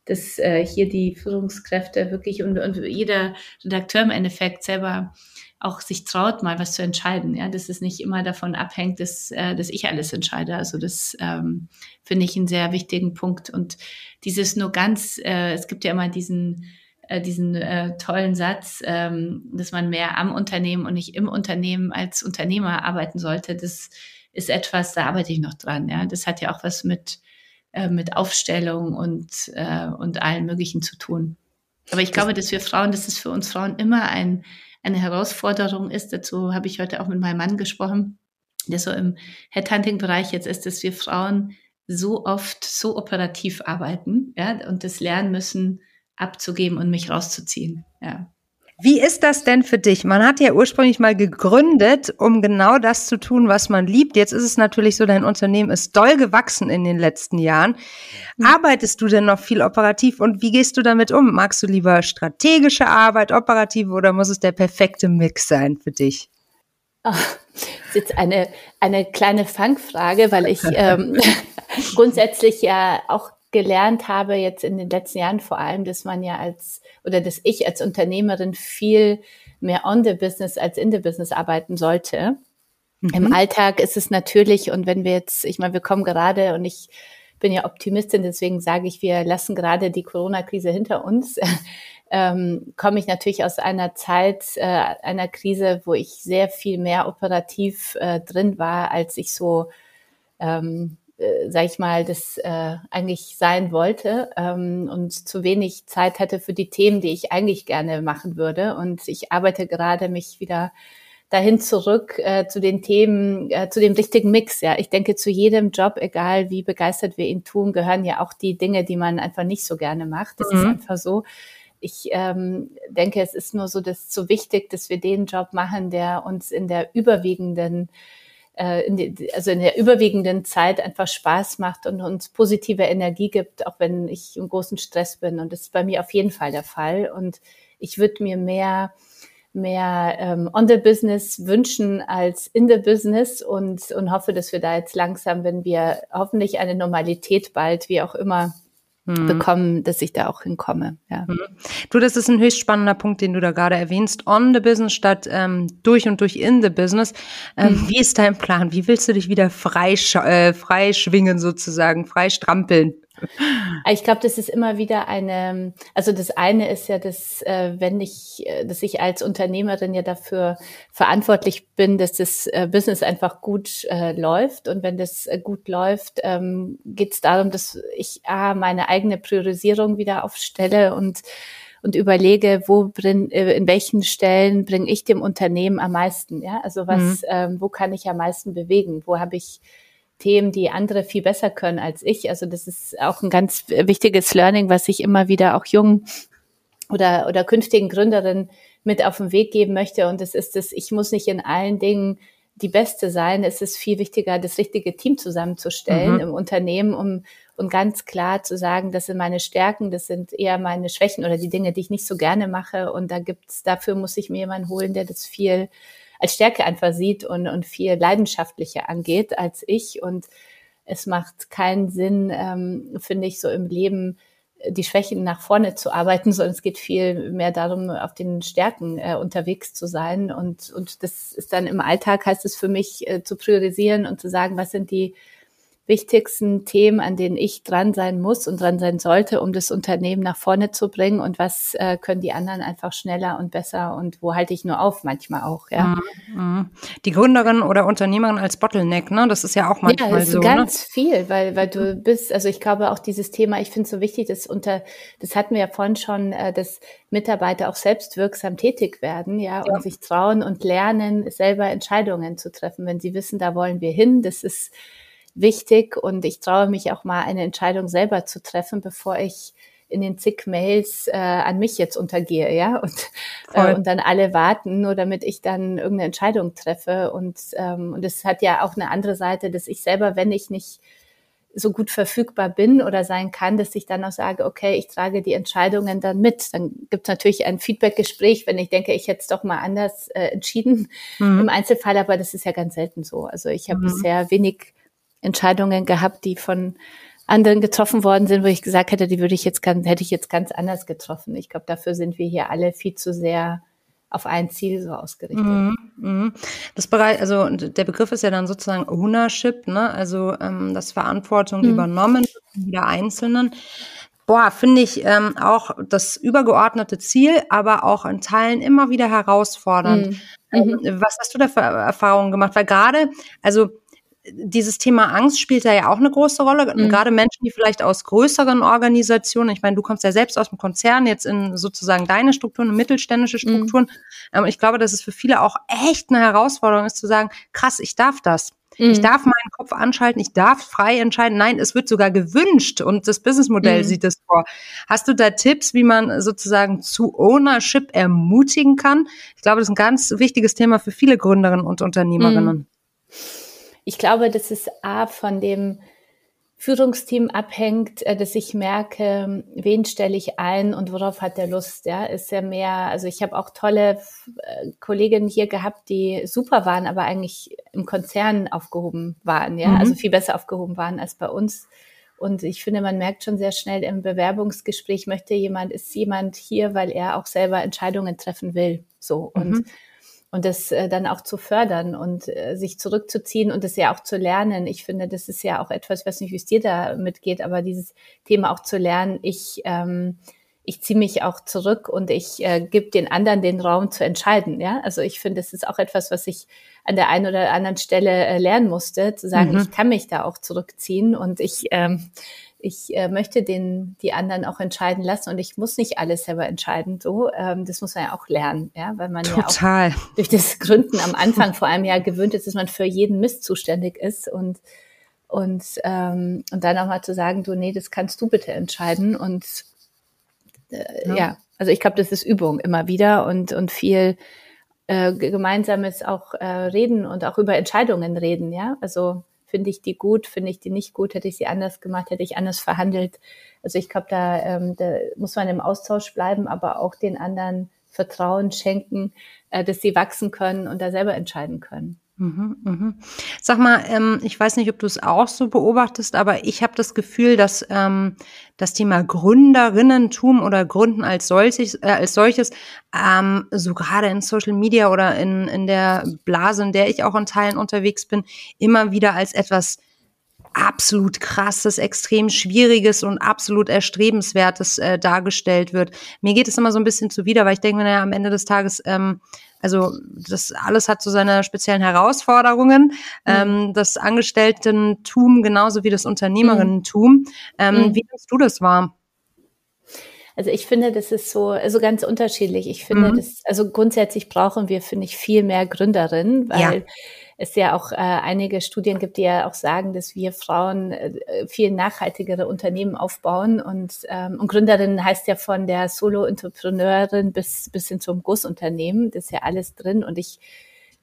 dass äh, hier die Führungskräfte wirklich und, und jeder Redakteur im Endeffekt selber auch sich traut, mal was zu entscheiden. Ja, dass es nicht immer davon abhängt, dass, äh, dass ich alles entscheide. Also das ähm, finde ich einen sehr wichtigen Punkt. Und dieses nur ganz, äh, es gibt ja immer diesen, äh, diesen äh, tollen Satz, ähm, dass man mehr am Unternehmen und nicht im Unternehmen als Unternehmer arbeiten sollte. Das ist etwas, da arbeite ich noch dran. Ja, das hat ja auch was mit äh, mit Aufstellung und äh, und allen möglichen zu tun. Aber ich glaube, dass wir Frauen, das ist für uns Frauen immer ein eine Herausforderung ist, dazu habe ich heute auch mit meinem Mann gesprochen, der so im Headhunting-Bereich jetzt ist, dass wir Frauen so oft so operativ arbeiten, ja, und das lernen müssen, abzugeben und mich rauszuziehen, ja. Wie ist das denn für dich? Man hat ja ursprünglich mal gegründet, um genau das zu tun, was man liebt. Jetzt ist es natürlich so, dein Unternehmen ist doll gewachsen in den letzten Jahren. Mhm. Arbeitest du denn noch viel operativ und wie gehst du damit um? Magst du lieber strategische Arbeit, operative oder muss es der perfekte Mix sein für dich? Oh, das ist jetzt eine, eine kleine Fangfrage, weil ich ähm, grundsätzlich ja auch gelernt habe jetzt in den letzten Jahren vor allem, dass man ja als oder dass ich als Unternehmerin viel mehr on the business als in the business arbeiten sollte. Mhm. Im Alltag ist es natürlich und wenn wir jetzt, ich meine, wir kommen gerade und ich bin ja Optimistin, deswegen sage ich, wir lassen gerade die Corona-Krise hinter uns. ähm, komme ich natürlich aus einer Zeit, äh, einer Krise, wo ich sehr viel mehr operativ äh, drin war, als ich so ähm, äh, sag ich mal, das äh, eigentlich sein wollte ähm, und zu wenig Zeit hatte für die Themen, die ich eigentlich gerne machen würde. Und ich arbeite gerade mich wieder dahin zurück äh, zu den Themen, äh, zu dem richtigen Mix. Ja, ich denke, zu jedem Job, egal wie begeistert wir ihn tun, gehören ja auch die Dinge, die man einfach nicht so gerne macht. Das mhm. ist einfach so. Ich ähm, denke, es ist nur so, dass so wichtig, dass wir den Job machen, der uns in der überwiegenden äh, in die, also in der überwiegenden Zeit einfach Spaß macht und uns positive Energie gibt, auch wenn ich im großen Stress bin. Und das ist bei mir auf jeden Fall der Fall. Und ich würde mir mehr mehr ähm, on the business wünschen als in the business und, und hoffe, dass wir da jetzt langsam, wenn wir hoffentlich eine Normalität bald, wie auch immer, mhm. bekommen, dass ich da auch hinkomme. Ja. Mhm. Du, das ist ein höchst spannender Punkt, den du da gerade erwähnst. On the business statt ähm, durch und durch in the business. Ähm, mhm. Wie ist dein Plan? Wie willst du dich wieder frei, äh, frei schwingen sozusagen, frei strampeln? Ich glaube, das ist immer wieder eine, also das eine ist ja, dass äh, wenn ich, äh, dass ich als Unternehmerin ja dafür verantwortlich bin, dass das äh, Business einfach gut äh, läuft. Und wenn das gut läuft, ähm, geht es darum, dass ich A, meine eigene Priorisierung wieder aufstelle und und überlege, wo bring, in welchen Stellen bringe ich dem Unternehmen am meisten, ja? Also was, mhm. ähm, wo kann ich am meisten bewegen? Wo habe ich Themen, die andere viel besser können als ich. Also das ist auch ein ganz wichtiges Learning, was ich immer wieder auch jungen oder, oder künftigen Gründerinnen mit auf den Weg geben möchte. Und das ist das, ich muss nicht in allen Dingen die Beste sein. Es ist viel wichtiger, das richtige Team zusammenzustellen mhm. im Unternehmen, um, um ganz klar zu sagen, das sind meine Stärken, das sind eher meine Schwächen oder die Dinge, die ich nicht so gerne mache. Und da gibt's, dafür muss ich mir jemanden holen, der das viel als Stärke einfach sieht und, und viel leidenschaftlicher angeht als ich. Und es macht keinen Sinn, ähm, finde ich, so im Leben äh, die Schwächen nach vorne zu arbeiten, sondern es geht viel mehr darum, auf den Stärken äh, unterwegs zu sein. Und, und das ist dann im Alltag, heißt es für mich, äh, zu priorisieren und zu sagen, was sind die wichtigsten Themen, an denen ich dran sein muss und dran sein sollte, um das Unternehmen nach vorne zu bringen und was äh, können die anderen einfach schneller und besser und wo halte ich nur auf manchmal auch, ja. Mhm. mhm. Die Gründerin oder Unternehmerin als Bottleneck, ne? Das ist ja auch manchmal ja, das ist so. ganz ne? viel, weil, weil du bist, also ich glaube auch dieses Thema, ich finde es so wichtig, dass unter, das hatten wir ja vorhin schon, äh, dass Mitarbeiter auch selbstwirksam tätig werden, ja, und ja. sich trauen und lernen, selber Entscheidungen zu treffen, wenn sie wissen, da wollen wir hin. Das ist wichtig und ich traue mich auch mal eine Entscheidung selber zu treffen, bevor ich in den zig Mails äh, an mich jetzt untergehe, ja, und, äh, und dann alle warten, nur damit ich dann irgendeine Entscheidung treffe. Und ähm, und es hat ja auch eine andere Seite, dass ich selber, wenn ich nicht so gut verfügbar bin oder sein kann, dass ich dann auch sage, okay, ich trage die Entscheidungen dann mit. Dann gibt es natürlich ein Feedbackgespräch, wenn ich denke, ich hätte es doch mal anders äh, entschieden mhm. im Einzelfall, aber das ist ja ganz selten so. Also ich habe mhm. bisher wenig Entscheidungen gehabt, die von anderen getroffen worden sind, wo ich gesagt hätte, die würde ich jetzt ganz, hätte ich jetzt ganz anders getroffen. Ich glaube, dafür sind wir hier alle viel zu sehr auf ein Ziel so ausgerichtet. Mhm, mhm. Das Bereich, also der Begriff ist ja dann sozusagen Ownership, ne? Also ähm, das Verantwortung mhm. übernommen der Einzelnen. Boah, finde ich ähm, auch das übergeordnete Ziel, aber auch in Teilen immer wieder herausfordernd. Mhm. Ähm, mhm. was hast du da für Erfahrungen gemacht? Weil gerade, also dieses Thema Angst spielt da ja auch eine große Rolle. Mhm. Gerade Menschen, die vielleicht aus größeren Organisationen, ich meine, du kommst ja selbst aus dem Konzern, jetzt in sozusagen deine Strukturen, mittelständische mhm. Strukturen. Mhm. ich glaube, dass es für viele auch echt eine Herausforderung ist zu sagen, krass, ich darf das. Mhm. Ich darf meinen Kopf anschalten, ich darf frei entscheiden. Nein, es wird sogar gewünscht und das Businessmodell mhm. sieht es vor. Hast du da Tipps, wie man sozusagen zu Ownership ermutigen kann? Ich glaube, das ist ein ganz wichtiges Thema für viele Gründerinnen und Unternehmerinnen. Ich glaube, dass es A von dem Führungsteam abhängt, äh, dass ich merke, wen stelle ich ein und worauf hat der Lust. Ja, ist ja mehr. Also ich habe auch tolle äh, Kolleginnen hier gehabt, die super waren, aber eigentlich im Konzern aufgehoben waren. Ja, mhm. also viel besser aufgehoben waren als bei uns. Und ich finde, man merkt schon sehr schnell im Bewerbungsgespräch, möchte jemand, ist jemand hier, weil er auch selber Entscheidungen treffen will. So. Und mhm und das äh, dann auch zu fördern und äh, sich zurückzuziehen und das ja auch zu lernen. Ich finde, das ist ja auch etwas, was nicht, wie es dir da mitgeht, aber dieses Thema auch zu lernen, ich, ähm, ich ziehe mich auch zurück und ich äh, gebe den anderen den Raum zu entscheiden. Ja, also ich finde, das ist auch etwas, was ich an der einen oder anderen Stelle äh, lernen musste, zu sagen, mhm. ich kann mich da auch zurückziehen und ich ähm, ich äh, möchte den, die anderen auch entscheiden lassen und ich muss nicht alles selber entscheiden. So, ähm, das muss man ja auch lernen, ja, weil man Total. ja auch durch das Gründen am Anfang vor allem ja gewöhnt ist, dass man für jeden Mist zuständig ist und und ähm, und dann auch mal zu sagen, du, nee, das kannst du bitte entscheiden und äh, ja. ja. also ich glaube, das ist Übung immer wieder und und viel äh, gemeinsames auch äh, reden und auch über Entscheidungen reden, ja, also Finde ich die gut? Finde ich die nicht gut? Hätte ich sie anders gemacht? Hätte ich anders verhandelt? Also ich glaube, da, ähm, da muss man im Austausch bleiben, aber auch den anderen Vertrauen schenken, äh, dass sie wachsen können und da selber entscheiden können. Mhm, mhm. Sag mal, ähm, ich weiß nicht, ob du es auch so beobachtest, aber ich habe das Gefühl, dass ähm, das Thema Gründerinnentum oder Gründen als solches, äh, als solches ähm, so gerade in Social Media oder in, in der Blase, in der ich auch in Teilen unterwegs bin, immer wieder als etwas absolut krasses, extrem schwieriges und absolut erstrebenswertes äh, dargestellt wird. Mir geht es immer so ein bisschen zuwider, weil ich denke, naja, am Ende des Tages ähm, also das alles hat so seine speziellen Herausforderungen. Mhm. Ähm, das Angestelltentum genauso wie das Unternehmerinnentum. Mhm. Ähm, mhm. Wie nimmst du das wahr? Also ich finde, das ist so, also ganz unterschiedlich. Ich finde, mhm. das, also grundsätzlich brauchen wir, finde ich, viel mehr Gründerinnen, weil ja es ja auch äh, einige Studien gibt, die ja auch sagen, dass wir Frauen äh, viel nachhaltigere Unternehmen aufbauen. Und, ähm, und Gründerin heißt ja von der Solo-Entrepreneurin bis, bis hin zum Großunternehmen. Das ist ja alles drin. Und ich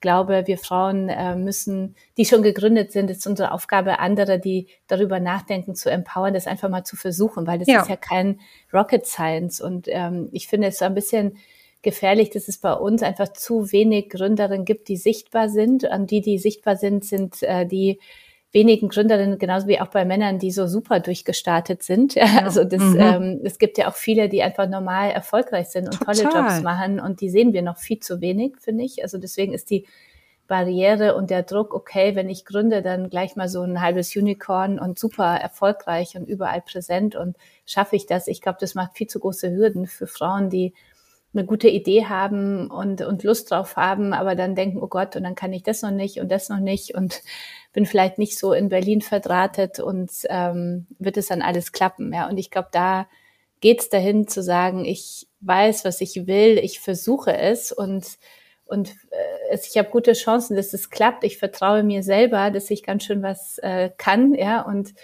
glaube, wir Frauen äh, müssen, die schon gegründet sind, ist unsere Aufgabe, andere, die darüber nachdenken, zu empowern, das einfach mal zu versuchen, weil das ja. ist ja kein Rocket Science. Und ähm, ich finde es so ein bisschen gefährlich, dass es bei uns einfach zu wenig Gründerinnen gibt, die sichtbar sind. Und die, die sichtbar sind, sind äh, die wenigen Gründerinnen, genauso wie auch bei Männern, die so super durchgestartet sind. Ja, also das, mhm. ähm, es gibt ja auch viele, die einfach normal erfolgreich sind und Total. tolle Jobs machen und die sehen wir noch viel zu wenig, finde ich. Also deswegen ist die Barriere und der Druck, okay, wenn ich gründe, dann gleich mal so ein halbes Unicorn und super erfolgreich und überall präsent und schaffe ich das? Ich glaube, das macht viel zu große Hürden für Frauen, die eine gute Idee haben und, und Lust drauf haben, aber dann denken, oh Gott, und dann kann ich das noch nicht und das noch nicht und bin vielleicht nicht so in Berlin verdrahtet und ähm, wird es dann alles klappen. Ja, und ich glaube, da geht es dahin zu sagen, ich weiß, was ich will, ich versuche es und und äh, ich habe gute Chancen, dass es klappt. Ich vertraue mir selber, dass ich ganz schön was äh, kann, ja und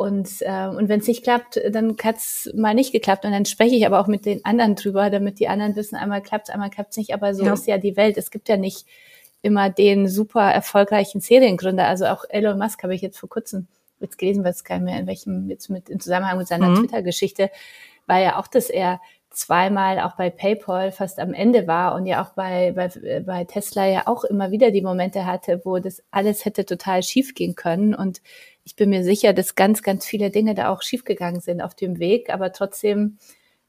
und, äh, und wenn es nicht klappt, dann hat's mal nicht geklappt. Und dann spreche ich aber auch mit den anderen drüber, damit die anderen wissen, einmal klappt's, einmal klappt's nicht. Aber so ja. ist ja die Welt. Es gibt ja nicht immer den super erfolgreichen Seriengründer. Also auch Elon Musk habe ich jetzt vor kurzem jetzt gelesen, weiß gar nicht mehr, in welchem, jetzt mit im Zusammenhang mit seiner mhm. Twitter-Geschichte, war ja auch, dass er zweimal auch bei PayPal fast am Ende war und ja auch bei, bei, bei Tesla ja auch immer wieder die Momente hatte, wo das alles hätte total schief gehen können. Und ich bin mir sicher, dass ganz, ganz viele Dinge da auch schiefgegangen sind auf dem Weg, aber trotzdem,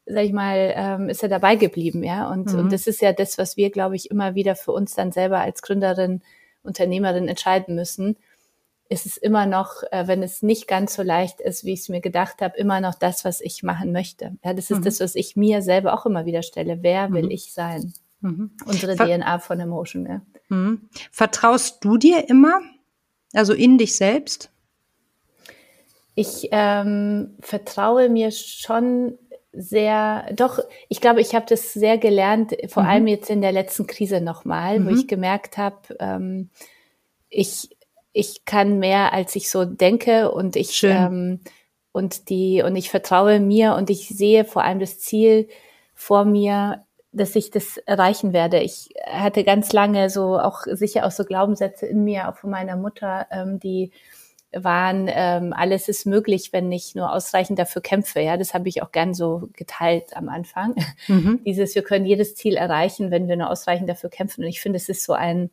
sag ich mal, ähm, ist er dabei geblieben, ja. Und, mhm. und das ist ja das, was wir, glaube ich, immer wieder für uns dann selber als Gründerin, Unternehmerin entscheiden müssen. Ist es immer noch, äh, wenn es nicht ganz so leicht ist, wie ich es mir gedacht habe, immer noch das, was ich machen möchte. Ja, das ist mhm. das, was ich mir selber auch immer wieder stelle. Wer will mhm. ich sein? Mhm. Unsere Ver DNA von Emotion, ja. Mhm. Vertraust du dir immer? Also in dich selbst? ich ähm, vertraue mir schon sehr, doch, ich glaube, ich habe das sehr gelernt, vor mhm. allem jetzt in der letzten Krise nochmal, mhm. wo ich gemerkt habe, ähm, ich, ich kann mehr, als ich so denke und ich ähm, und die und ich vertraue mir und ich sehe vor allem das Ziel vor mir, dass ich das erreichen werde. Ich hatte ganz lange so auch sicher auch so Glaubenssätze in mir, auch von meiner Mutter, ähm, die waren, ähm, alles ist möglich, wenn ich nur ausreichend dafür kämpfe. Ja, das habe ich auch gern so geteilt am Anfang. Mhm. Dieses, wir können jedes Ziel erreichen, wenn wir nur ausreichend dafür kämpfen. Und ich finde, es ist so ein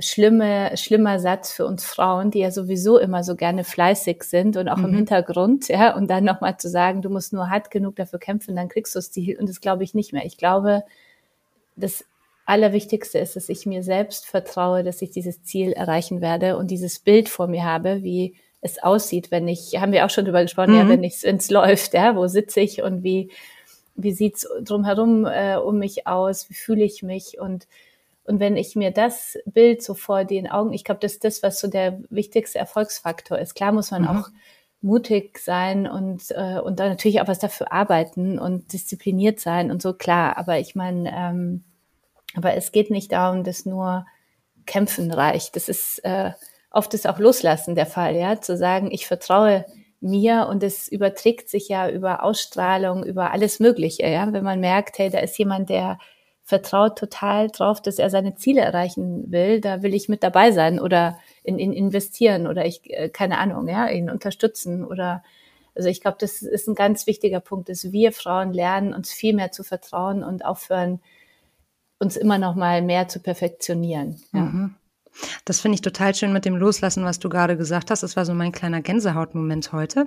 schlimme, schlimmer Satz für uns Frauen, die ja sowieso immer so gerne fleißig sind und auch mhm. im Hintergrund, ja, und dann nochmal zu sagen, du musst nur hart genug dafür kämpfen, dann kriegst du das Ziel. Und das glaube ich nicht mehr. Ich glaube, das Allerwichtigste ist, dass ich mir selbst vertraue, dass ich dieses Ziel erreichen werde und dieses Bild vor mir habe, wie es aussieht, wenn ich, haben wir auch schon drüber gesprochen, mhm. ja, wenn es wenn's läuft, ja, wo sitze ich und wie, wie sieht's drumherum äh, um mich aus, wie fühle ich mich und und wenn ich mir das Bild so vor den Augen, ich glaube, das ist das, was so der wichtigste Erfolgsfaktor ist. Klar muss man mhm. auch mutig sein und äh, und dann natürlich auch was dafür arbeiten und diszipliniert sein und so klar. Aber ich meine, ähm, aber es geht nicht darum, dass nur Kämpfen reicht. Das ist äh, oft ist auch Loslassen der Fall, ja, zu sagen, ich vertraue mir und es überträgt sich ja über Ausstrahlung, über alles Mögliche, ja, wenn man merkt, hey, da ist jemand, der vertraut total drauf, dass er seine Ziele erreichen will, da will ich mit dabei sein oder in ihn investieren oder ich, äh, keine Ahnung, ja, ihn unterstützen oder also ich glaube, das ist ein ganz wichtiger Punkt, dass wir Frauen lernen, uns viel mehr zu vertrauen und aufhören, uns immer noch mal mehr zu perfektionieren. Ja. Mhm. Das finde ich total schön mit dem Loslassen, was du gerade gesagt hast. Das war so mein kleiner Gänsehautmoment heute.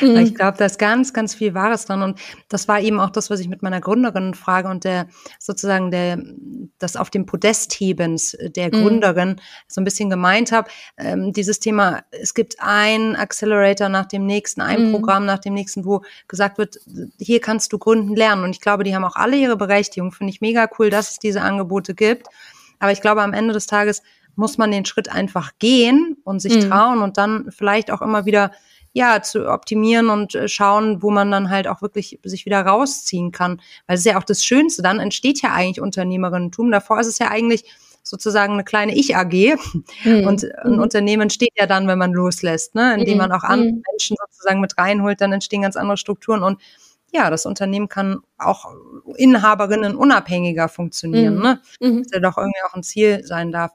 Mhm. ich glaube, da ist ganz, ganz viel Wahres dran. Und das war eben auch das, was ich mit meiner Gründerin frage und der sozusagen der, das auf dem Podest hebens der mhm. Gründerin so ein bisschen gemeint habe. Ähm, dieses Thema, es gibt ein Accelerator nach dem nächsten, ein mhm. Programm nach dem nächsten, wo gesagt wird, hier kannst du gründen lernen. Und ich glaube, die haben auch alle ihre Berechtigung. Finde ich mega cool, dass es diese Angebote gibt. Aber ich glaube, am Ende des Tages muss man den Schritt einfach gehen und sich mhm. trauen und dann vielleicht auch immer wieder ja, zu optimieren und äh, schauen, wo man dann halt auch wirklich sich wieder rausziehen kann. Weil es ist ja auch das Schönste, dann entsteht ja eigentlich Unternehmerinnentum. Davor ist es ja eigentlich sozusagen eine kleine Ich-AG. Mhm. Und ein mhm. Unternehmen entsteht ja dann, wenn man loslässt, ne? indem mhm. man auch andere mhm. Menschen sozusagen mit reinholt, dann entstehen ganz andere Strukturen und ja, das Unternehmen kann auch Inhaberinnen unabhängiger funktionieren, mhm. ne? Mhm. Dass ja doch irgendwie auch ein Ziel sein darf.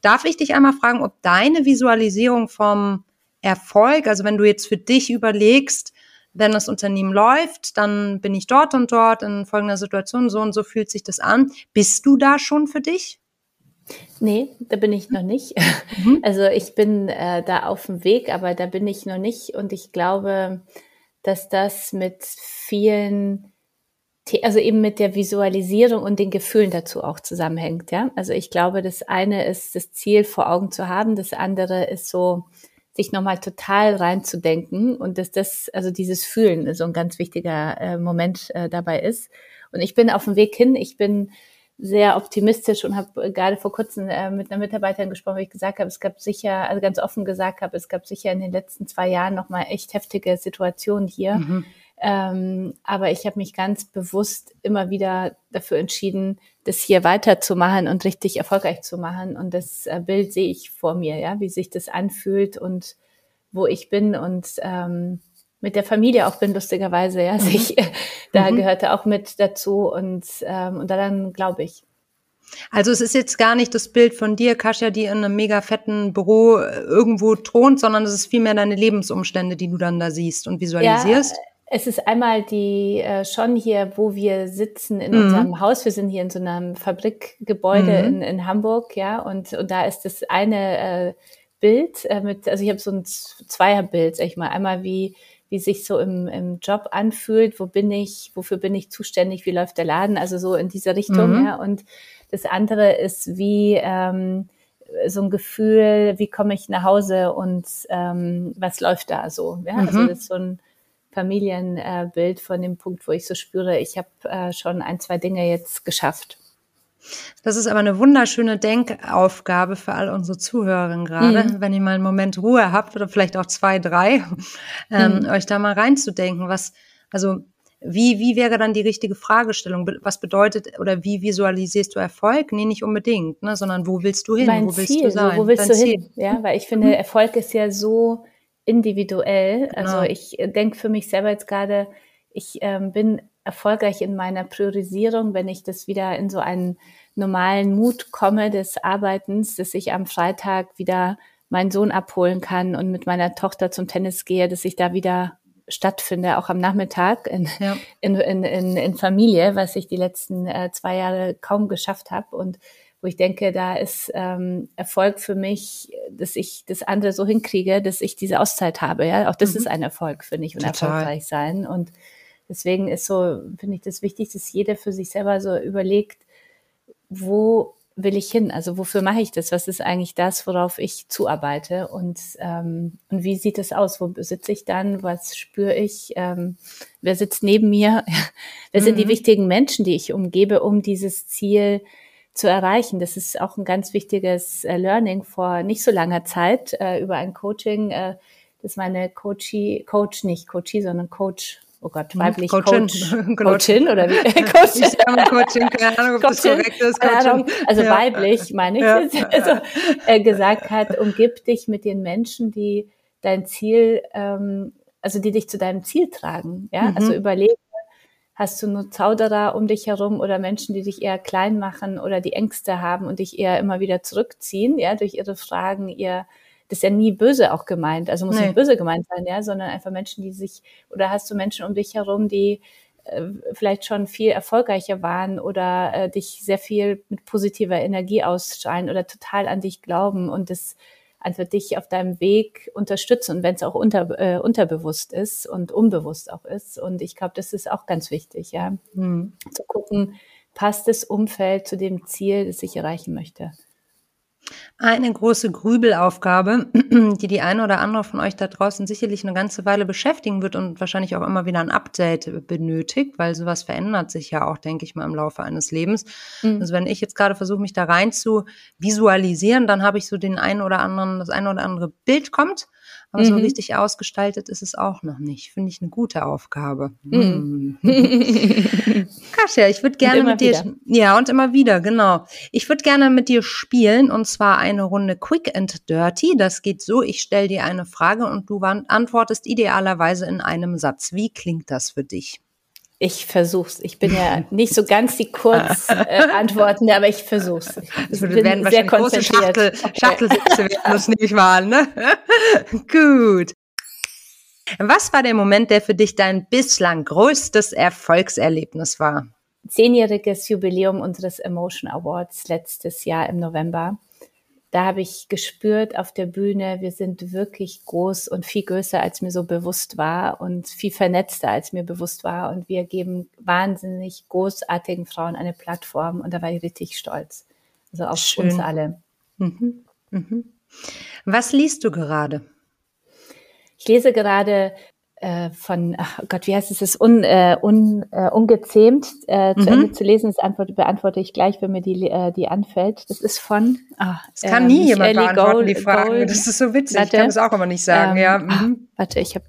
Darf ich dich einmal fragen, ob deine Visualisierung vom Erfolg, also wenn du jetzt für dich überlegst, wenn das Unternehmen läuft, dann bin ich dort und dort in folgender Situation, so und so fühlt sich das an. Bist du da schon für dich? Nee, da bin ich noch nicht. Mhm. Also ich bin äh, da auf dem Weg, aber da bin ich noch nicht. Und ich glaube, dass das mit vielen also eben mit der Visualisierung und den Gefühlen dazu auch zusammenhängt, ja. Also ich glaube, das eine ist das Ziel vor Augen zu haben, das andere ist so, sich nochmal total reinzudenken und dass das, also dieses Fühlen so ein ganz wichtiger äh, Moment äh, dabei ist. Und ich bin auf dem Weg hin. Ich bin sehr optimistisch und habe gerade vor kurzem äh, mit einer Mitarbeiterin gesprochen, wo ich gesagt habe, es gab sicher, also ganz offen gesagt habe, es gab sicher in den letzten zwei Jahren nochmal echt heftige Situationen hier. Mhm. Ähm, aber ich habe mich ganz bewusst immer wieder dafür entschieden, das hier weiterzumachen und richtig erfolgreich zu machen. Und das äh, Bild sehe ich vor mir, ja, wie sich das anfühlt und wo ich bin und ähm, mit der Familie auch bin, lustigerweise, ja. Also ich, da mhm. gehörte auch mit dazu und, ähm, und daran glaube ich. Also es ist jetzt gar nicht das Bild von dir, Kasia, die in einem mega fetten Büro äh, irgendwo thront, sondern es ist vielmehr deine Lebensumstände, die du dann da siehst und visualisierst. Ja, es ist einmal die äh, schon hier, wo wir sitzen in mhm. unserem Haus. Wir sind hier in so einem Fabrikgebäude mhm. in, in Hamburg, ja, und, und da ist das eine äh, Bild äh, mit, also ich habe so ein Zweierbild, sag ich mal, einmal wie wie sich so im, im Job anfühlt, wo bin ich, wofür bin ich zuständig, wie läuft der Laden, also so in diese Richtung, mhm. ja. Und das andere ist wie ähm, so ein Gefühl, wie komme ich nach Hause und ähm, was läuft da so, ja. Also mhm. Also das ist so ein Familienbild von dem Punkt, wo ich so spüre, ich habe äh, schon ein, zwei Dinge jetzt geschafft. Das ist aber eine wunderschöne Denkaufgabe für all unsere Zuhörerinnen gerade, mhm. wenn ihr mal einen Moment Ruhe habt oder vielleicht auch zwei, drei, ähm, mhm. euch da mal reinzudenken, was, also wie, wie wäre dann die richtige Fragestellung? Was bedeutet oder wie visualisierst du Erfolg? Nee, nicht unbedingt, ne, sondern wo willst du hin? Mein wo willst Ziel, du sein? So, wo willst Dein du Ziel. hin? Ja, weil ich finde, mhm. Erfolg ist ja so individuell. Also genau. ich denke für mich selber jetzt gerade, ich ähm, bin erfolgreich in meiner Priorisierung, wenn ich das wieder in so einen normalen Mut komme des Arbeitens, dass ich am Freitag wieder meinen Sohn abholen kann und mit meiner Tochter zum Tennis gehe, dass ich da wieder stattfinde, auch am Nachmittag in, ja. in, in, in, in, Familie, was ich die letzten äh, zwei Jahre kaum geschafft habe. Und wo ich denke, da ist ähm, Erfolg für mich, dass ich das andere so hinkriege, dass ich diese Auszeit habe. Ja, auch das mhm. ist ein Erfolg, finde ich, und Total. erfolgreich sein. Und Deswegen ist so, finde ich das wichtig, dass jeder für sich selber so überlegt, wo will ich hin? Also wofür mache ich das? Was ist eigentlich das, worauf ich zuarbeite? Und, ähm, und wie sieht es aus? Wo sitze ich dann? Was spüre ich? Ähm, wer sitzt neben mir? wer mhm. sind die mhm. wichtigen Menschen, die ich umgebe, um dieses Ziel zu erreichen? Das ist auch ein ganz wichtiges äh, Learning vor nicht so langer Zeit äh, über ein Coaching. Äh, das meine Coachie, Coach, nicht Coachie, sondern Coach oh Gott, hm, weiblich Coachin, Coach. Coachin oder wie? Coachin. Ich sage Coachin, keine Ahnung, ob Coachin, das korrekt ist. Coachin. Also ja. weiblich, meine ich ja. also, äh, gesagt hat, umgib dich mit den Menschen, die dein Ziel, ähm, also die dich zu deinem Ziel tragen. Ja, mhm. also überlege, hast du nur Zauderer um dich herum oder Menschen, die dich eher klein machen oder die Ängste haben und dich eher immer wieder zurückziehen, ja, durch ihre Fragen, ihr das ist ja nie böse auch gemeint, also muss nee. nicht böse gemeint sein, ja, sondern einfach Menschen, die sich, oder hast du Menschen um dich herum, die äh, vielleicht schon viel erfolgreicher waren oder äh, dich sehr viel mit positiver Energie ausstrahlen oder total an dich glauben und das einfach dich auf deinem Weg unterstützen und wenn es auch unter, äh, unterbewusst ist und unbewusst auch ist. Und ich glaube, das ist auch ganz wichtig, ja, hm. zu gucken, passt das Umfeld zu dem Ziel, das ich erreichen möchte. Eine große Grübelaufgabe, die die eine oder andere von euch da draußen sicherlich eine ganze Weile beschäftigen wird und wahrscheinlich auch immer wieder ein Update benötigt, weil sowas verändert sich ja auch, denke ich mal, im Laufe eines Lebens. Mhm. Also wenn ich jetzt gerade versuche, mich da rein zu visualisieren, dann habe ich so den einen oder anderen, das eine oder andere Bild kommt aber mhm. so richtig ausgestaltet ist es auch noch nicht. Finde ich eine gute Aufgabe. Mhm. Hm. Kasia, ich würde gerne mit dir, wieder. ja, und immer wieder, genau. Ich würde gerne mit dir spielen und zwar eine Runde Quick and Dirty. Das geht so, ich stelle dir eine Frage und du antwortest idealerweise in einem Satz. Wie klingt das für dich? Ich versuch's. Ich bin ja nicht so ganz die Kurzantworten, äh, aber ich versuch's. Ich also, wir werden wahrscheinlich große Schachtel, Schachtelsitze werden, das nehme ich mal an, ne? Gut. Was war der Moment, der für dich dein bislang größtes Erfolgserlebnis war? Zehnjähriges Jubiläum unseres Emotion Awards letztes Jahr im November. Da habe ich gespürt auf der Bühne, wir sind wirklich groß und viel größer, als mir so bewusst war und viel vernetzter, als mir bewusst war. Und wir geben wahnsinnig großartigen Frauen eine Plattform und da war ich richtig stolz. Also auf Schön. uns alle. Mhm. Mhm. Was liest du gerade? Ich lese gerade äh, von, ach Gott, wie heißt es, es ist un, äh, un, äh, ungezähmt äh, zu mhm. Ende zu lesen. Das antworte, beantworte ich gleich, wenn mir die, äh, die anfällt. Das ist von. Ah, das kann nie jemand Ellie beantworten, Gold, die Fragen. Gold. Das ist so witzig. Warte, ich kann es auch immer nicht sagen. Ähm, ja. Mhm. Ach, warte, ich habe.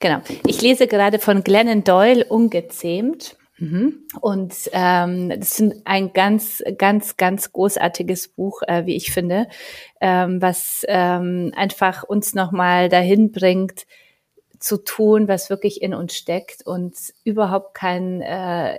Genau. Ich lese gerade von Glennon Doyle Ungezähmt. Mhm. Und ähm, das ist ein ganz, ganz, ganz großartiges Buch, äh, wie ich finde, ähm, was ähm, einfach uns nochmal dahin bringt, zu tun, was wirklich in uns steckt und überhaupt kein äh,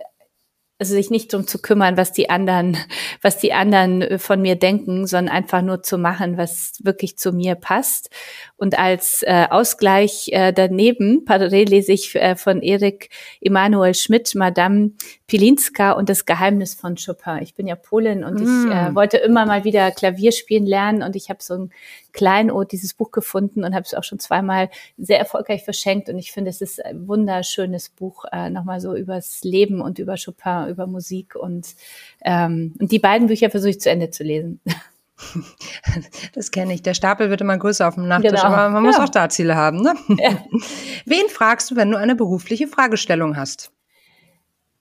also sich nicht drum zu kümmern, was die anderen, was die anderen äh, von mir denken, sondern einfach nur zu machen, was wirklich zu mir passt. Und als äh, Ausgleich äh, daneben, parallel lese ich äh, von Erik Emanuel Schmidt, Madame Pilinska und das Geheimnis von Chopin. Ich bin ja Polin und mm. ich äh, mm. wollte immer mal wieder Klavier spielen lernen und ich habe so ein Kleinod dieses Buch gefunden und habe es auch schon zweimal sehr erfolgreich verschenkt. Und ich finde, es ist ein wunderschönes Buch, äh, nochmal so übers Leben und über Chopin, über Musik. Und, ähm, und die beiden Bücher versuche ich zu Ende zu lesen. Das kenne ich. Der Stapel wird immer größer auf dem Nachttisch, genau. aber man muss ja. auch da Ziele haben. Ne? Ja. Wen fragst du, wenn du eine berufliche Fragestellung hast?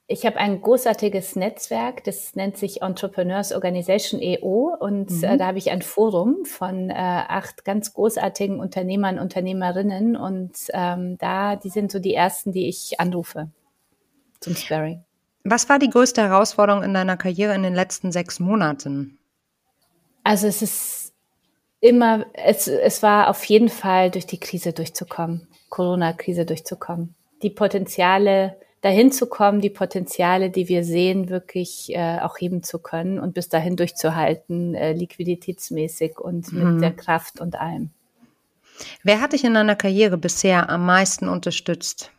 Ich habe ein großartiges Netzwerk, das nennt sich Entrepreneurs Organization EO und mhm. äh, da habe ich ein Forum von äh, acht ganz großartigen Unternehmern, Unternehmerinnen und ähm, da, die sind so die ersten, die ich anrufe zum Sparring. Was war die größte Herausforderung in deiner Karriere in den letzten sechs Monaten? Also es ist immer, es, es war auf jeden Fall durch die Krise durchzukommen, Corona-Krise durchzukommen. Die Potenziale, dahin zu kommen, die Potenziale, die wir sehen, wirklich äh, auch heben zu können und bis dahin durchzuhalten, äh, liquiditätsmäßig und mit mhm. der Kraft und allem. Wer hat dich in deiner Karriere bisher am meisten unterstützt?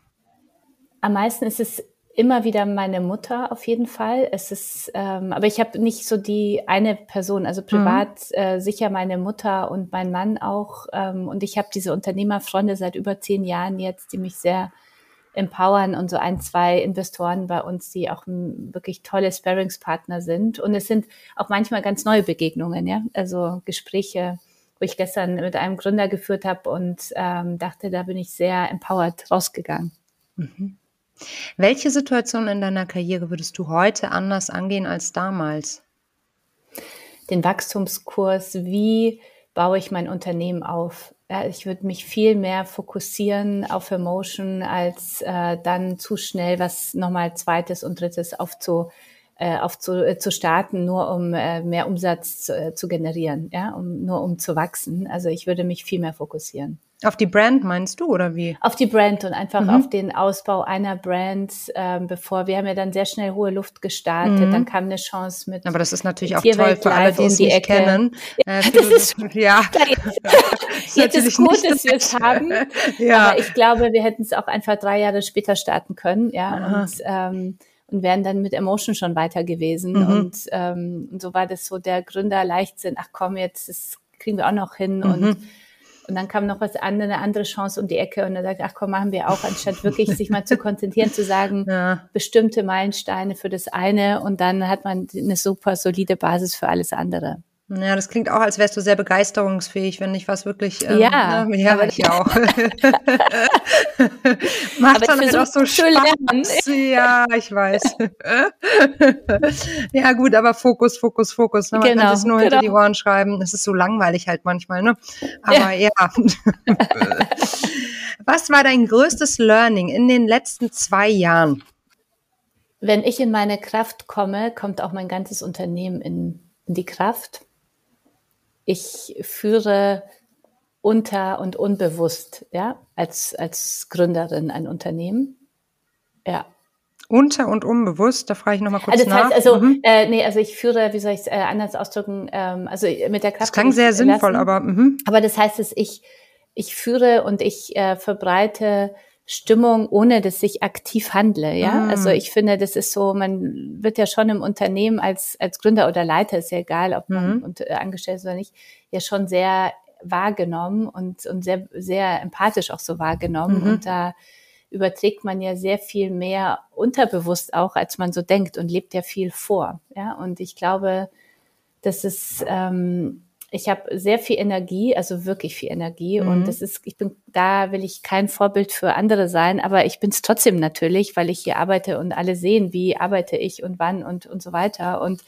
Am meisten ist es immer wieder meine Mutter auf jeden Fall. Es ist, ähm, aber ich habe nicht so die eine Person, also privat mhm. äh, sicher meine Mutter und mein Mann auch. Ähm, und ich habe diese Unternehmerfreunde seit über zehn Jahren jetzt, die mich sehr empowern und so ein, zwei Investoren bei uns, die auch wirklich tolle Sparringspartner sind. Und es sind auch manchmal ganz neue Begegnungen, ja. Also Gespräche, wo ich gestern mit einem Gründer geführt habe und ähm, dachte, da bin ich sehr empowered rausgegangen. Mhm. Welche Situation in deiner Karriere würdest du heute anders angehen als damals? Den Wachstumskurs, wie baue ich mein Unternehmen auf? Ich würde mich viel mehr fokussieren auf Emotion, als äh, dann zu schnell was nochmal zweites und drittes aufzu, äh, aufzu, äh, zu starten, nur um äh, mehr Umsatz zu, äh, zu generieren, ja, um, nur um zu wachsen. Also ich würde mich viel mehr fokussieren. Auf die Brand meinst du oder wie? Auf die Brand und einfach mhm. auf den Ausbau einer Brand, ähm, bevor wir haben ja dann sehr schnell hohe Luft gestartet, mhm. dann kam eine Chance mit. Aber das ist natürlich auch toll für alle, die es nicht Ecke. kennen. Ja, äh, das ist, ja. Jetzt, jetzt ist gut, dass wir es haben. ja. Aber ich glaube, wir hätten es auch einfach drei Jahre später starten können, ja. Aha. Und ähm, und wären dann mit Emotion schon weiter gewesen. Mhm. Und, ähm, und so war das so der Gründer Leichtsinn, ach komm, jetzt das kriegen wir auch noch hin. Mhm. Und und dann kam noch was anderes, eine andere Chance um die Ecke und er sagt, ach komm, machen wir auch, anstatt wirklich sich mal zu konzentrieren, zu sagen, ja. bestimmte Meilensteine für das eine und dann hat man eine super solide Basis für alles andere. Ja, das klingt auch, als wärst du sehr begeisterungsfähig, wenn nicht was wirklich. Ähm, ja, ne? ja, ich auch. Macht dann halt auch so Spaß. Ja, ich weiß. ja, gut, aber Fokus, Fokus, Fokus. Ne? Man genau, kann es nur genau. hinter die Ohren schreiben. Es ist so langweilig halt manchmal, ne? Aber ja. ja. was war dein größtes Learning in den letzten zwei Jahren? Wenn ich in meine Kraft komme, kommt auch mein ganzes Unternehmen in, in die Kraft ich führe unter und unbewusst, ja, als, als Gründerin ein Unternehmen. Ja. Unter und unbewusst, da frage ich nochmal kurz also das nach. Heißt, also, mhm. äh, nee, also ich führe, wie soll ich es äh, anders ausdrücken, ähm, also mit der Kraft. Das klang sehr sinnvoll, aber. Mhm. Aber das heißt, dass ich, ich führe und ich äh, verbreite Stimmung, ohne dass ich aktiv handle. Ja, mm. also ich finde, das ist so, man wird ja schon im Unternehmen als, als Gründer oder Leiter, ist ja egal, ob man mm. und, äh, angestellt ist oder nicht, ja schon sehr wahrgenommen und, und sehr, sehr empathisch auch so wahrgenommen. Mm Und da überträgt man ja sehr viel mehr unterbewusst auch, als man so denkt und lebt ja viel vor. Ja, und ich glaube, das ist, ähm, ich habe sehr viel Energie, also wirklich viel Energie. Mhm. Und das ist, ich bin, da will ich kein Vorbild für andere sein, aber ich bin es trotzdem natürlich, weil ich hier arbeite und alle sehen, wie arbeite ich und wann und, und so weiter. Und,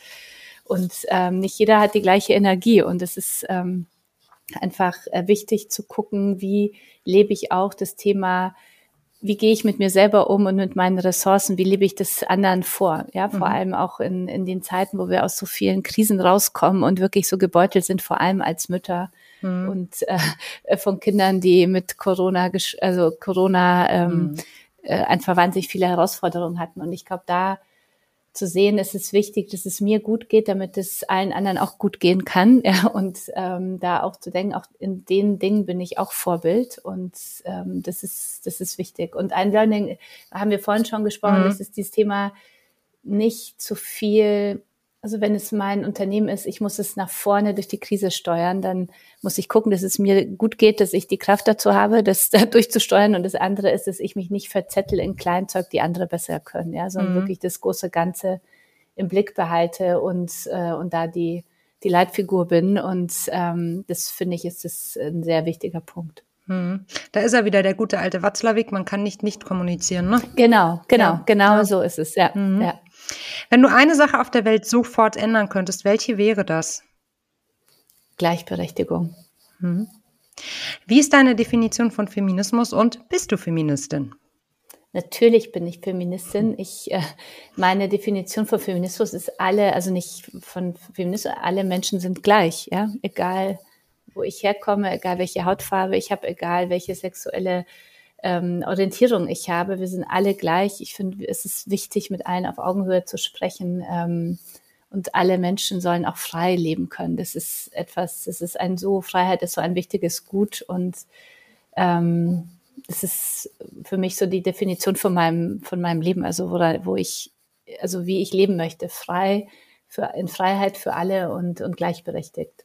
und ähm, nicht jeder hat die gleiche Energie. Und es ist ähm, einfach äh, wichtig zu gucken, wie lebe ich auch das Thema wie gehe ich mit mir selber um und mit meinen Ressourcen, wie lebe ich das anderen vor? Ja, vor mhm. allem auch in, in den Zeiten, wo wir aus so vielen Krisen rauskommen und wirklich so gebeutelt sind, vor allem als Mütter mhm. und äh, von Kindern, die mit Corona, also Corona ähm, mhm. äh, einfach wahnsinnig viele Herausforderungen hatten. Und ich glaube, da zu sehen, es ist wichtig, dass es mir gut geht, damit es allen anderen auch gut gehen kann. Ja, und ähm, da auch zu denken, auch in den Dingen bin ich auch Vorbild und ähm, das ist das ist wichtig. Und ein Learning haben wir vorhin schon gesprochen, mhm. das ist dieses Thema nicht zu viel also wenn es mein Unternehmen ist, ich muss es nach vorne durch die Krise steuern, dann muss ich gucken, dass es mir gut geht, dass ich die Kraft dazu habe, das da durchzusteuern. Und das andere ist, dass ich mich nicht verzettel in Kleinzeug, die andere besser können, ja, sondern mhm. wirklich das große Ganze im Blick behalte und, äh, und da die, die Leitfigur bin. Und ähm, das finde ich ist das ein sehr wichtiger Punkt. Mhm. Da ist er wieder, der gute alte Watzlawick. Man kann nicht nicht kommunizieren, ne? Genau, genau, ja. genau ja. so ist es, ja. Mhm. ja. Wenn du eine Sache auf der Welt sofort ändern könntest, welche wäre das? Gleichberechtigung. Hm. Wie ist deine Definition von Feminismus und bist du Feministin? Natürlich bin ich Feministin. Ich, äh, meine Definition von Feminismus ist alle, also nicht von Feminismus, alle Menschen sind gleich, ja, egal wo ich herkomme, egal welche Hautfarbe ich habe, egal welche sexuelle ähm, Orientierung ich habe. Wir sind alle gleich. Ich finde, es ist wichtig, mit allen auf Augenhöhe zu sprechen. Ähm, und alle Menschen sollen auch frei leben können. Das ist etwas, das ist ein so, Freiheit ist so ein wichtiges Gut und ähm, das ist für mich so die Definition von meinem, von meinem Leben, also wo, wo ich, also wie ich leben möchte, frei, für, in Freiheit für alle und, und gleichberechtigt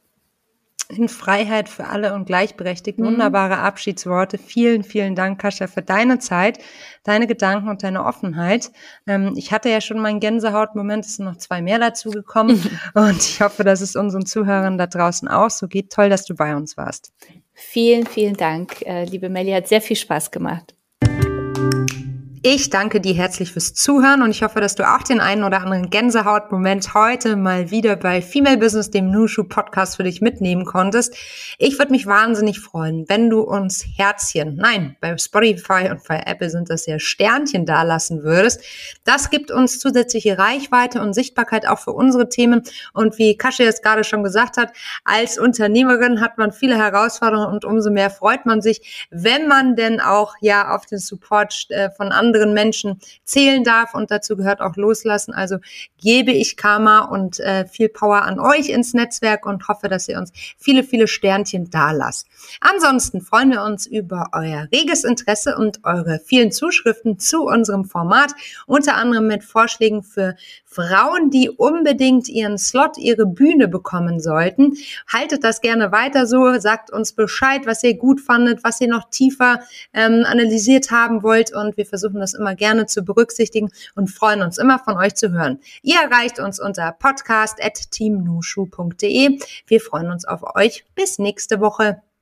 in Freiheit für alle und gleichberechtigt. Mhm. Wunderbare Abschiedsworte. Vielen, vielen Dank, Kascha, für deine Zeit, deine Gedanken und deine Offenheit. Ähm, ich hatte ja schon meinen Gänsehautmoment, es sind noch zwei mehr dazugekommen. und ich hoffe, dass es unseren Zuhörern da draußen auch so geht. Toll, dass du bei uns warst. Vielen, vielen Dank, äh, liebe Melli. Hat sehr viel Spaß gemacht. Ich danke dir herzlich fürs Zuhören und ich hoffe, dass du auch den einen oder anderen Gänsehautmoment heute mal wieder bei Female Business, dem Nushu Podcast für dich mitnehmen konntest. Ich würde mich wahnsinnig freuen, wenn du uns Herzchen, nein, bei Spotify und bei Apple sind das ja Sternchen da lassen würdest. Das gibt uns zusätzliche Reichweite und Sichtbarkeit auch für unsere Themen. Und wie Kasche jetzt gerade schon gesagt hat, als Unternehmerin hat man viele Herausforderungen und umso mehr freut man sich, wenn man denn auch ja auf den Support äh, von anderen anderen Menschen zählen darf und dazu gehört auch loslassen. Also gebe ich Karma und äh, viel Power an euch ins Netzwerk und hoffe, dass ihr uns viele, viele Sternchen da lasst. Ansonsten freuen wir uns über euer reges Interesse und eure vielen Zuschriften zu unserem Format, unter anderem mit Vorschlägen für Frauen, die unbedingt ihren Slot, ihre Bühne bekommen sollten. Haltet das gerne weiter so, sagt uns Bescheid, was ihr gut fandet, was ihr noch tiefer ähm, analysiert haben wollt und wir versuchen das immer gerne zu berücksichtigen und freuen uns immer von euch zu hören. Ihr erreicht uns unter podcast.teamnushu.de. Wir freuen uns auf euch. Bis nächste Woche.